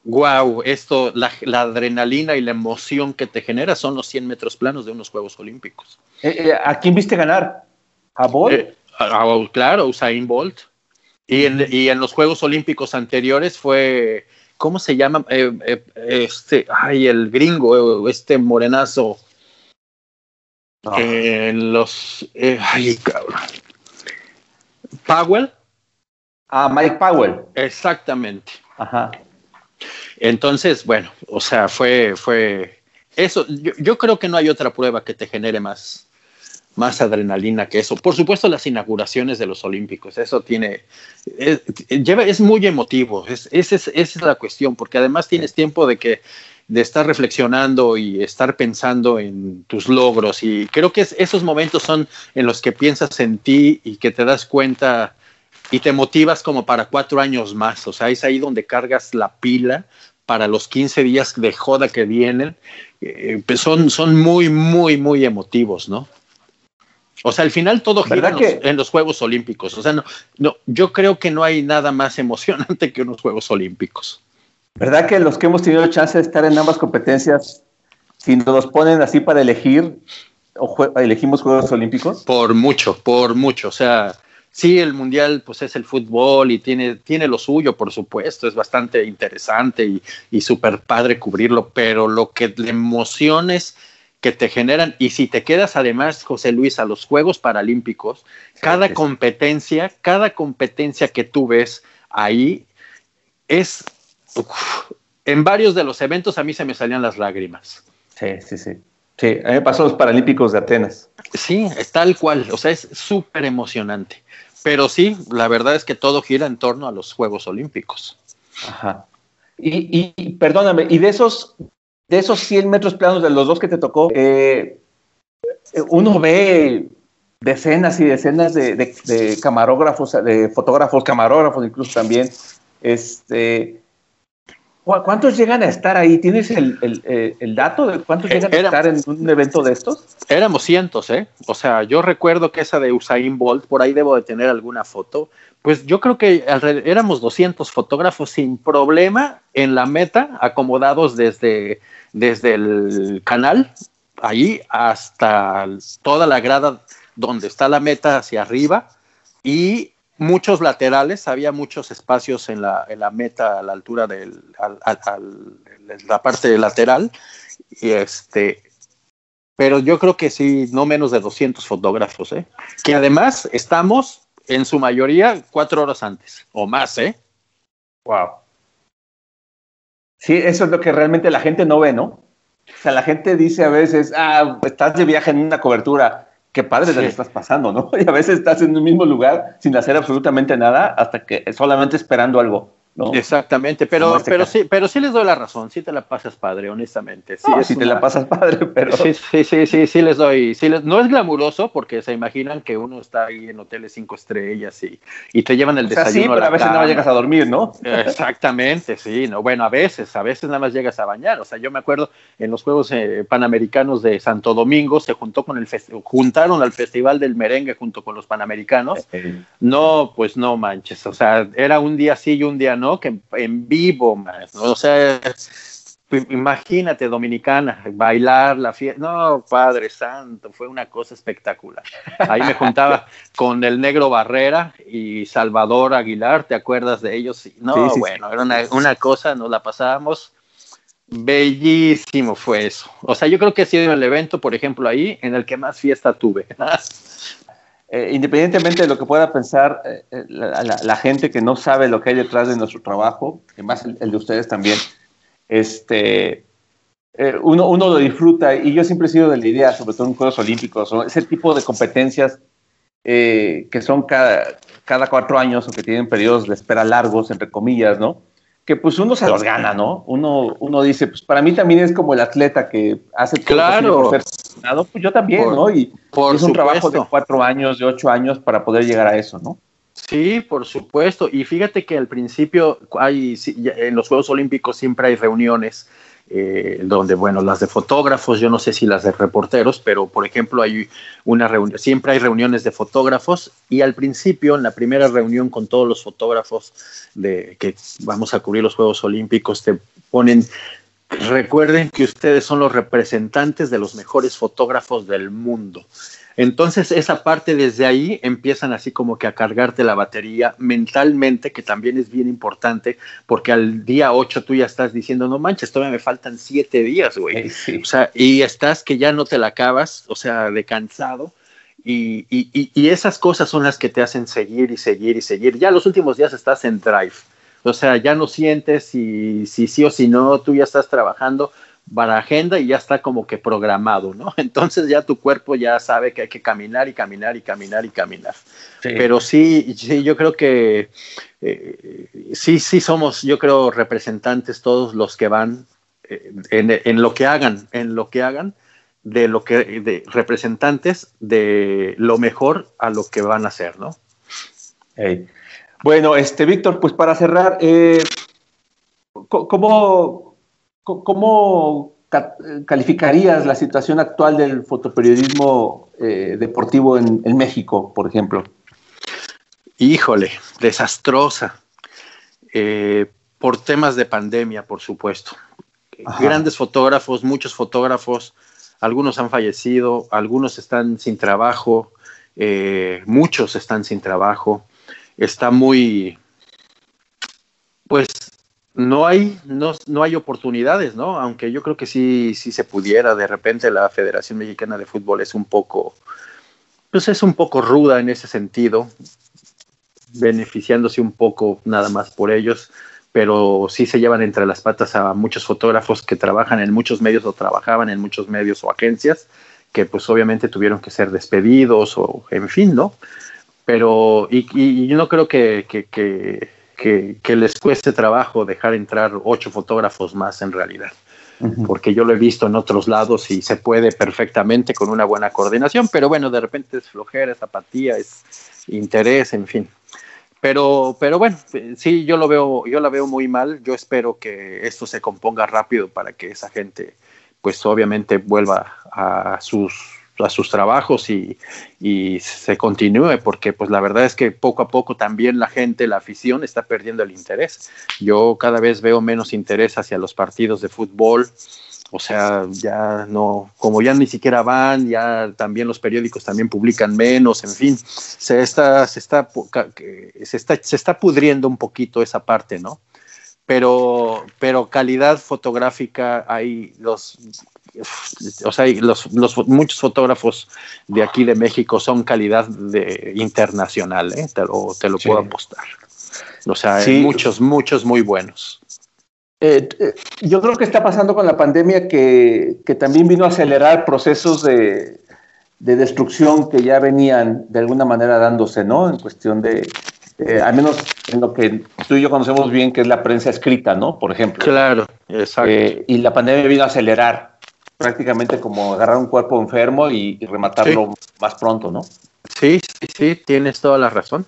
wow, esto, la, adrenalina y la emoción que te genera son los 100 metros planos de unos Juegos Olímpicos. Eh, eh, ¿A quién viste ganar? ¿A Bolt? Eh, claro, Usain Bolt. Y en, y en, los Juegos Olímpicos anteriores fue, ¿cómo se llama? este, ay, el gringo, este morenazo. Ah. En los, ay, cabrón. Powell. Ah, Mike Powell. Exactamente. Ajá. Entonces, bueno, o sea, fue, fue eso. Yo, creo que no hay otra prueba que te genere más, más adrenalina que eso. Por supuesto, las inauguraciones de los Olímpicos, eso tiene, es, lleva, es muy emotivo, es, esa es la cuestión, porque además tienes tiempo de que de estar reflexionando y estar pensando en tus logros y creo que esos momentos son en los que piensas en ti y que te das cuenta y te motivas como para cuatro años más. O sea, es ahí donde cargas la pila para los 15 días de joda que vienen. Eh, pues son, son muy, muy, muy emotivos, ¿no? O sea, al final todo gira en los, en los, Juegos Olímpicos. O sea, no, no, yo creo que no hay nada más emocionante que unos Juegos Olímpicos. ¿Verdad que los que hemos tenido chance de estar en ambas competencias, si nos ponen así para elegir, o elegimos Juegos Olímpicos? Por mucho, por mucho. O sea, sí, el mundial pues es el fútbol y tiene, tiene lo suyo, por supuesto, es bastante interesante y, y súper padre cubrirlo, pero lo que le emociones que te generan, y si te quedas además, José Luis, a los Juegos Paralímpicos, cada competencia, cada competencia que tú ves ahí es, en varios de los eventos a mí se me salían las lágrimas. Sí, sí, sí. Sí, a mí me pasó los Paralímpicos de Atenas. Sí, es tal cual, o sea, es súper emocionante. Pero sí, la verdad es que todo gira en torno a los Juegos Olímpicos. Ajá. Y, perdóname, y de esos, de esos 100 metros planos de los dos que te tocó, eh, uno ve decenas y decenas de, de, camarógrafos, de fotógrafos, camarógrafos incluso también, este, ¿Cuántos llegan a estar ahí? ¿Tienes el, dato de cuántos llegan a estar en un evento de estos? Éramos cientos, ¿eh? O sea, yo recuerdo que esa de Usain Bolt, por ahí debo de tener alguna foto. Pues yo creo que éramos 200 fotógrafos sin problema en la meta, acomodados desde, desde el canal, ahí hasta toda la grada donde está la meta hacia arriba. Y muchos laterales, había muchos espacios en la, en la meta a la altura de la parte lateral. Y este, pero yo creo que sí, no menos de 200 fotógrafos, ¿eh? que además estamos en su mayoría cuatro horas antes o más, ¿eh? Wow. Sí, eso es lo que realmente la gente no ve, ¿no? O sea, la gente dice a veces, ah, estás de viaje en una cobertura qué padre te lo estás pasando, ¿no? [laughs] Y a veces estás en un mismo lugar sin hacer absolutamente nada hasta que solamente esperando algo. Exactamente, pero, este pero, sí, pero sí les doy la razón, sí te la pasas padre, honestamente. Sí, sí te la pasas padre, pero... Sí, sí, sí, sí, les doy, sí les... no es glamuroso porque se imaginan que uno está ahí en hoteles cinco estrellas y, y te llevan el desayuno. sí, pero a, veces nada más llegas a dormir, ¿no? Exactamente, sí, no, bueno, a veces, a veces nada más llegas a bañar, o sea, yo me acuerdo en los Juegos eh, Panamericanos de Santo Domingo se juntó con el juntaron al Festival del Merengue junto con los Panamericanos. No, pues no manches, o sea, era un día sí y un día no que en vivo, más, o sea, imagínate, dominicana, bailar la fiesta, no, Padre Santo, fue una cosa espectacular. Ahí me juntaba [laughs] con el negro Barrera y Salvador Aguilar, ¿te acuerdas de ellos? No, bueno, era una, una, cosa, nos la pasábamos. Bellísimo fue eso. O sea, yo creo que ha sido el evento, por ejemplo, ahí en el que más fiesta tuve. [laughs] Eh, independientemente de lo que pueda pensar eh, eh, la, gente que no sabe lo que hay detrás de nuestro trabajo, y más el, de ustedes también, este, uno, uno, lo disfruta y yo siempre he sido de la idea, sobre todo en Juegos Olímpicos, ese tipo de competencias que son cada, cada cuatro años o que tienen periodos de espera largos, entre comillas, ¿no? Que pues uno se los gana, ¿no? Uno, uno dice, pues para mí también es como el atleta que hace todo claro. ser pues yo también, ¿no? Y, es un trabajo de cuatro años, de ocho años para poder llegar a eso, ¿no? Sí, por supuesto. Y fíjate que al principio hay, en los Juegos Olímpicos siempre hay reuniones eh, donde, bueno, las de fotógrafos, yo no sé si las de reporteros, pero por ejemplo hay una reunión, siempre hay reuniones de fotógrafos y al principio, en la primera reunión con todos los fotógrafos de que vamos a cubrir los Juegos Olímpicos, te ponen, recuerden que ustedes son los representantes de los mejores fotógrafos del mundo. Entonces esa parte desde ahí empiezan así como que a cargarte la batería mentalmente, que también es bien importante, porque al día 8 tú ya estás diciendo, no manches, todavía me faltan 7 días, güey. O sea, y estás que ya no te la acabas, o sea, de cansado. Y, y, y, esas cosas son las que te hacen seguir y seguir y seguir. Ya los últimos días estás en drive. O sea, ya no sientes si, si sí o si no, tú ya estás trabajando para agenda y ya está como que programado, ¿no? [laughs] Entonces ya tu cuerpo ya sabe que hay que caminar y caminar y caminar y caminar. Pero sí, sí, yo creo que eh, sí, sí somos, yo creo, representantes todos los que van eh, en, lo que hagan, en lo que hagan, de lo que, de representantes de lo mejor a lo que van a hacer, ¿no? Bueno, este, Víctor, pues para cerrar, eh, ¿cómo, ¿Cómo calificarías la situación actual del fotoperiodismo eh, deportivo en, México, por ejemplo? Híjole, desastrosa. Eh, por temas de pandemia, por supuesto. Grandes fotógrafos, muchos fotógrafos, algunos han fallecido, algunos están sin trabajo, eh, muchos están sin trabajo. Está muy, pues no hay, no, no, hay oportunidades, ¿no? Aunque yo creo que sí, sí se pudiera. De repente la Federación Mexicana de Fútbol es un poco, pues es un poco ruda en ese sentido, beneficiándose un poco nada más por ellos, pero sí se llevan entre las patas a muchos fotógrafos que trabajan en muchos medios o trabajaban en muchos medios o agencias, que pues obviamente tuvieron que ser despedidos o en fin, ¿no? Pero, y, yo no creo que que, les cueste trabajo dejar entrar ocho fotógrafos más en realidad. Porque yo lo he visto en otros lados y se puede perfectamente con una buena coordinación, pero bueno, de repente es flojera, es apatía, es interés, en fin. Pero, pero bueno, sí, yo lo veo, yo la veo muy mal. Yo espero que esto se componga rápido para que esa gente, pues obviamente vuelva a sus a sus trabajos y, se continúe, porque pues la verdad es que poco a poco también la gente, la afición está perdiendo el interés. Yo cada vez veo menos interés hacia los partidos de fútbol, o sea, ya no, como ya ni siquiera van, ya también los periódicos también publican menos, en fin, se está, se está, se está, se está pudriendo un poquito esa parte, ¿no? Pero, pero calidad fotográfica, hay los o sea, los, muchos fotógrafos de aquí de México son calidad de, internacional, ¿eh? te lo, te lo puedo apostar. O sea, hay muchos, muchos muy buenos. Eh, eh, yo creo que está pasando con la pandemia que, que también vino a acelerar procesos de, de, destrucción que ya venían de alguna manera dándose, ¿no? En cuestión de, al menos en lo que tú y yo conocemos bien, que es la prensa escrita, ¿no? Por ejemplo. Claro, exacto. y la pandemia vino a acelerar prácticamente como agarrar un cuerpo enfermo y, rematarlo más pronto, ¿no? Sí, sí, sí, tienes toda la razón.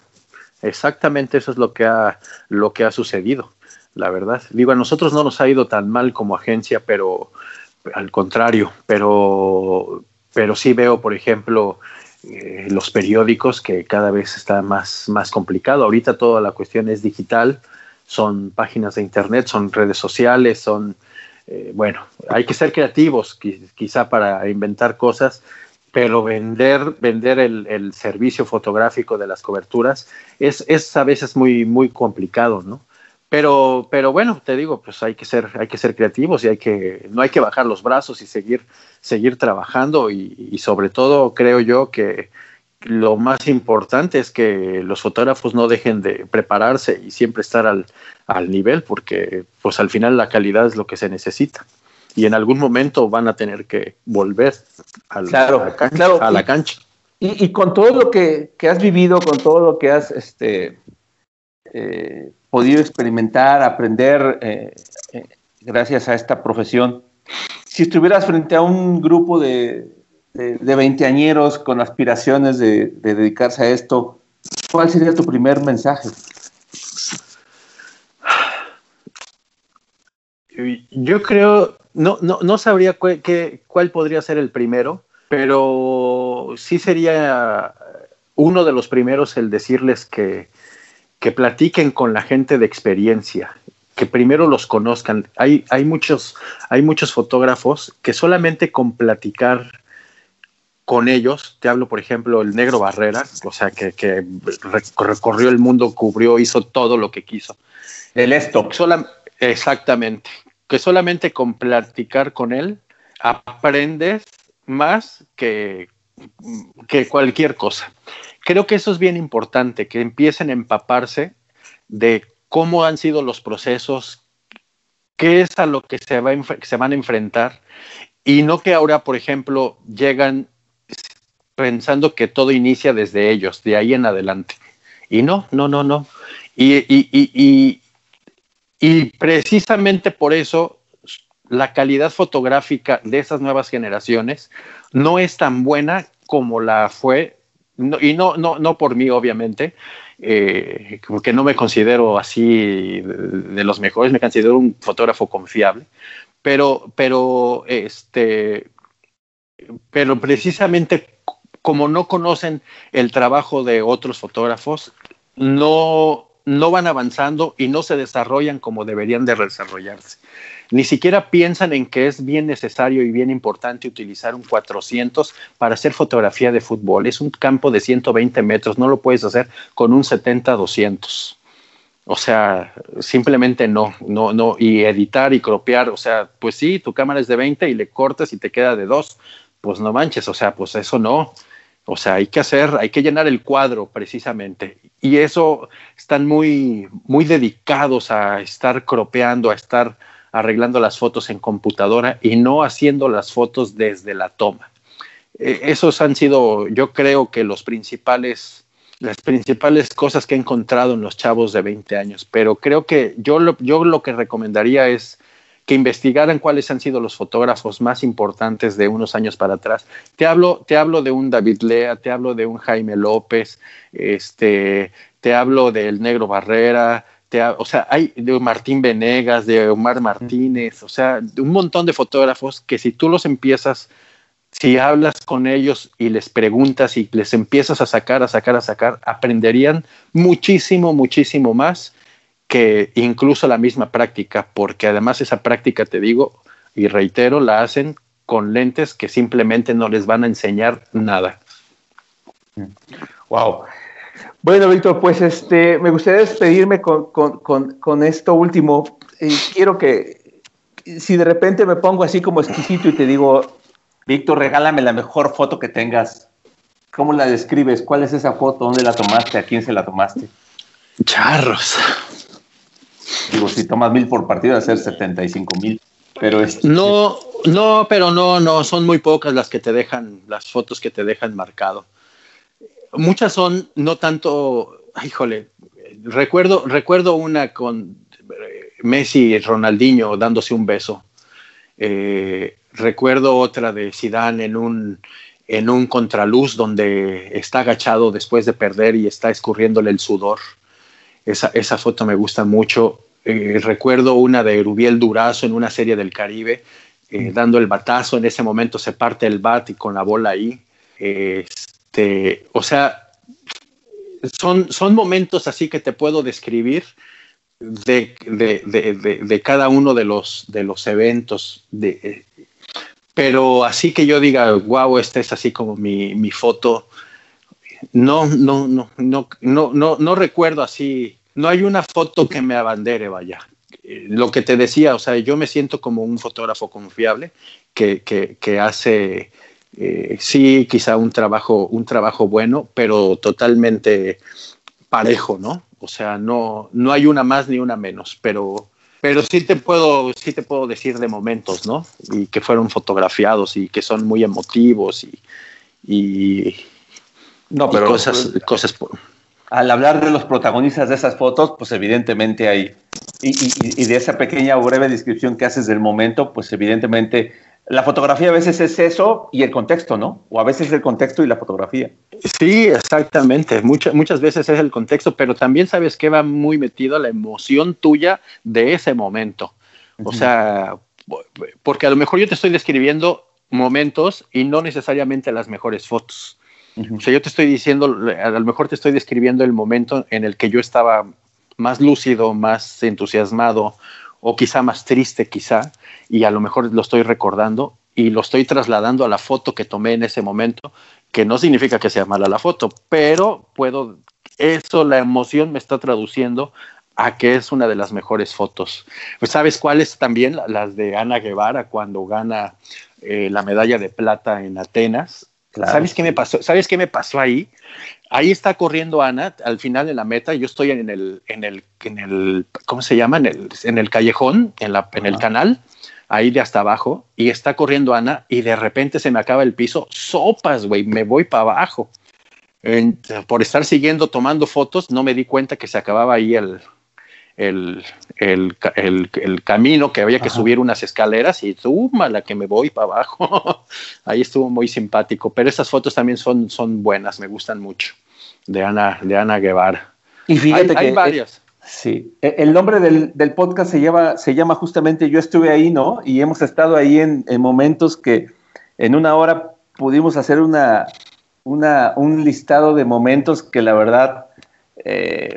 Exactamente eso es lo que ha, lo que ha sucedido, la verdad. Digo, a nosotros no nos ha ido tan mal como agencia, pero al contrario, pero, pero sí veo, por ejemplo, eh, los periódicos que cada vez está más, más complicado. Ahorita toda la cuestión es digital, son páginas de internet, son redes sociales, son eh, bueno, hay que ser creativos quizá para inventar cosas, pero vender, vender el, servicio fotográfico de las coberturas es, es, a veces muy, muy complicado, ¿no? Pero, pero bueno, te digo, pues hay que ser, hay que ser creativos y hay que, no hay que bajar los brazos y seguir, seguir trabajando y sobre todo creo yo que lo más importante es que los fotógrafos no dejen de prepararse y siempre estar al, nivel, porque pues al final la calidad es lo que se necesita. Y en algún momento van a tener que volver a la cancha. Y, con todo lo que, has vivido, con todo lo que has este, eh, podido experimentar, aprender eh, eh, gracias a esta profesión, si estuvieras frente a un grupo de, de, veinteañeros con aspiraciones de, dedicarse a esto, ¿cuál sería tu primer mensaje? Yo creo, no, no, no sabría cuál podría ser el primero, pero sí sería uno de los primeros el decirles que, que platiquen con la gente de experiencia que primero los conozcan. Hay, hay, muchos, hay muchos fotógrafos que solamente con platicar con ellos, te hablo por ejemplo el negro Barrera, o sea, que, recorrió el mundo, cubrió, hizo todo lo que quiso. El esto. exactamente, que solamente con platicar con él aprendes más que, que cualquier cosa. Creo que eso es bien importante, que empiecen a empaparse de cómo han sido los procesos, qué es a lo que se, va se van a enfrentar y no que ahora, por ejemplo, llegan pensando que todo inicia desde ellos, de ahí en adelante. Y no, no, no, no. Y, y, y, precisamente por eso la calidad fotográfica de esas nuevas generaciones no es tan buena como la fue, y no, no, no por mí, obviamente, eh, porque no me considero así de, los mejores, me considero un fotógrafo confiable, pero, pero, este, pero precisamente como no conocen el trabajo de otros fotógrafos, no, no van avanzando y no se desarrollan como deberían de desarrollarse. Ni siquiera piensan en que es bien necesario y bien importante utilizar un 400 para hacer fotografía de fútbol. Es un campo de 120 metros, no lo puedes hacer con un 70-200. O sea, simplemente no, no, no. Y editar y cropear, o sea, pues sí, tu cámara es de 20 y le cortas y te queda de 2. Pues no manches, o sea, pues eso no. O sea, hay que hacer, hay que llenar el cuadro precisamente. Y eso están muy, muy dedicados a estar cropeando, a estar arreglando las fotos en computadora y no haciendo las fotos desde la toma. E, esos han sido, yo creo que los principales, las principales cosas que he encontrado en los chavos de 20 años. Pero creo que yo yo lo que recomendaría es que investigaran cuáles han sido los fotógrafos más importantes de unos años para atrás. Te hablo, te hablo de un David Lea, te hablo de un Jaime López, este, te hablo del Negro Barrera, te, o sea, hay de Martín Venegas, de Omar Martínez, o sea, un montón de fotógrafos que si tú los empiezas, si hablas con ellos y les preguntas y les empiezas a sacar, a sacar, a sacar, aprenderían muchísimo, muchísimo más que incluso la misma práctica, porque además esa práctica, te digo y reitero, la hacen con lentes que simplemente no les van a enseñar nada. Wow. Bueno, Víctor, pues este, me gustaría despedirme con, esto último. quiero que, si de repente me pongo así como exquisito y te digo, Víctor, regálame la mejor foto que tengas, ¿cómo la describes? ¿Cuál es esa foto? ¿Dónde la tomaste? ¿A quién se la tomaste? Charros. Digo, si tomas mil por partido, va a ser 75 mil. Pero. No, no, pero no, no, son muy pocas las que te dejan, las fotos que te dejan marcado. Muchas son no tanto, híjole, recuerdo, recuerdo una con eh, Messi Ronaldinho dándose un beso. Eh, recuerdo otra de Zidane en un, en un contraluz donde está agachado después de perder y está escurriéndole el sudor. Esa, esa foto me gusta mucho. Eh, recuerdo una de Rubiel Durazo en una serie del Caribe, eh, dando el batazo. En ese momento se parte el bat y con la bola ahí. Este, o sea, son, son momentos así que te puedo describir de, de, cada uno de los, de los eventos. De, pero así que yo diga, wow, esta es así como mi, mi foto no, no, no, no, no, no, no recuerdo así. No hay una foto que me abandere, vaya. Eh, lo que te decía, o sea, yo me siento como un fotógrafo confiable que, que, hace, eh, sí, quizá un trabajo, un trabajo bueno, pero totalmente parejo, ¿no? O sea, no, no hay una más ni una menos, pero, pero sí te puedo, sí te puedo decir de momentos, ¿no? Y que fueron fotografiados y que son muy emotivos y, y no, pero cosas, cosas al hablar de los protagonistas de esas fotos, pues evidentemente hay, y, de esa pequeña o breve descripción que haces del momento, pues evidentemente la fotografía a veces es eso y el contexto, ¿no? O a veces el contexto y la fotografía. Sí, exactamente. Muchas, muchas veces es el contexto, pero también sabes que va muy metido la emoción tuya de ese momento. O sea, porque a lo mejor yo te estoy describiendo momentos y no necesariamente las mejores fotos. O sea, yo te estoy diciendo, a lo mejor te estoy describiendo el momento en el que yo estaba más lúcido, más entusiasmado o quizá más triste quizá, y a lo mejor lo estoy recordando y lo estoy trasladando a la foto que tomé en ese momento, que no significa que sea mala la foto, pero puedo, eso, la emoción me está traduciendo a que es una de las mejores fotos. Pues sabes cuáles también las de Ana Guevara cuando gana eh, la medalla de plata en Atenas. ¿Sabes qué me pasó? ¿Sabes qué me pasó ahí? Ahí está corriendo Ana al final de la meta. Yo estoy en el, en el, en el, ¿cómo se llama? En el, en el callejón, en, la, en el canal, ahí de hasta abajo, y está corriendo Ana y de repente se me acaba el piso. Sopas, güey, me voy para abajo. por estar siguiendo, tomando fotos, no me di cuenta que se acababa ahí el, el, el, el, camino que había que subir unas escaleras y toma la que me voy para abajo. [laughs] Ahí estuvo muy simpático, pero esas fotos también son, son buenas, me gustan mucho, de Ana, de Ana Guevara. Y fíjate que hay varias. sí, e, el nombre del, del, podcast se llama, se llama justamente Yo estuve ahí, ¿no? Y hemos estado ahí en, en momentos que en una hora pudimos hacer una, una, un listado de momentos que la verdad eh,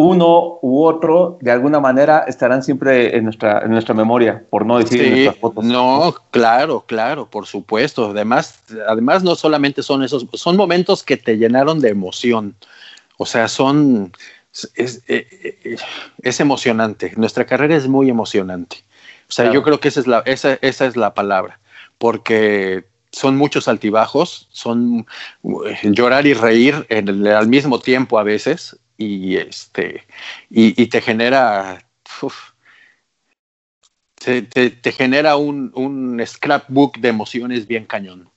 uno u otro, de alguna manera, estarán siempre en nuestra, en nuestra memoria, por no decir en nuestras fotos. No, claro, claro, por supuesto. Además, además, no solamente son esos, son momentos que te llenaron de emoción. O sea, son. Es, eh, eh, es, emocionante. Nuestra carrera es muy emocionante. O sea, yo creo que esa es la, esa, esa es la palabra. Porque son muchos altibajos, son eh, llorar y reír en al mismo tiempo a veces, y este y, te genera te, genera un, un, scrapbook de emociones bien cañón.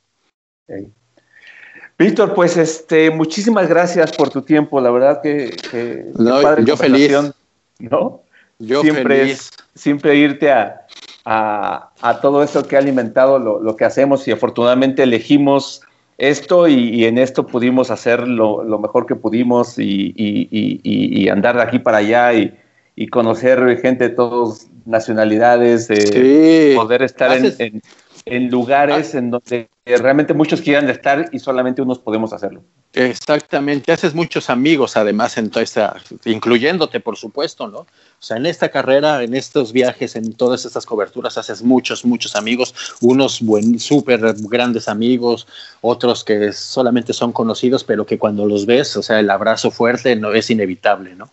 Víctor, pues este, muchísimas gracias por tu tiempo. La verdad que, yo feliz. ¿no? Yo siempre feliz. siempre irte a, a, todo esto que ha alimentado lo, lo, que hacemos y afortunadamente elegimos esto y, en esto pudimos hacer lo, mejor que pudimos y, andar de aquí para allá y, conocer gente de todas nacionalidades, eh, poder estar en, en lugares en donde realmente muchos quieran estar y solamente unos podemos hacerlo. Exactamente, haces muchos amigos además en toda esta, incluyéndote por supuesto, ¿no? O sea, en esta carrera, en estos viajes, en todas estas coberturas, haces muchos, muchos amigos, unos buen, súper grandes amigos, otros que solamente son conocidos, pero que cuando los ves, o sea, el abrazo fuerte no es inevitable, ¿no?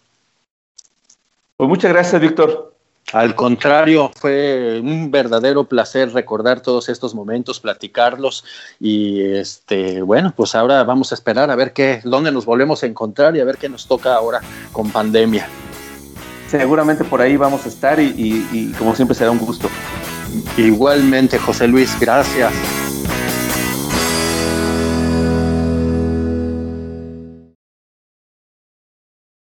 Pues muchas gracias, Víctor. Al contrario, fue un verdadero placer recordar todos estos momentos, platicarlos y este, bueno, pues ahora vamos a esperar a ver qué, dónde nos volvemos a encontrar y a ver qué nos toca ahora con pandemia. Seguramente por ahí vamos a estar y, y como siempre será un gusto. Igualmente, José Luis, gracias.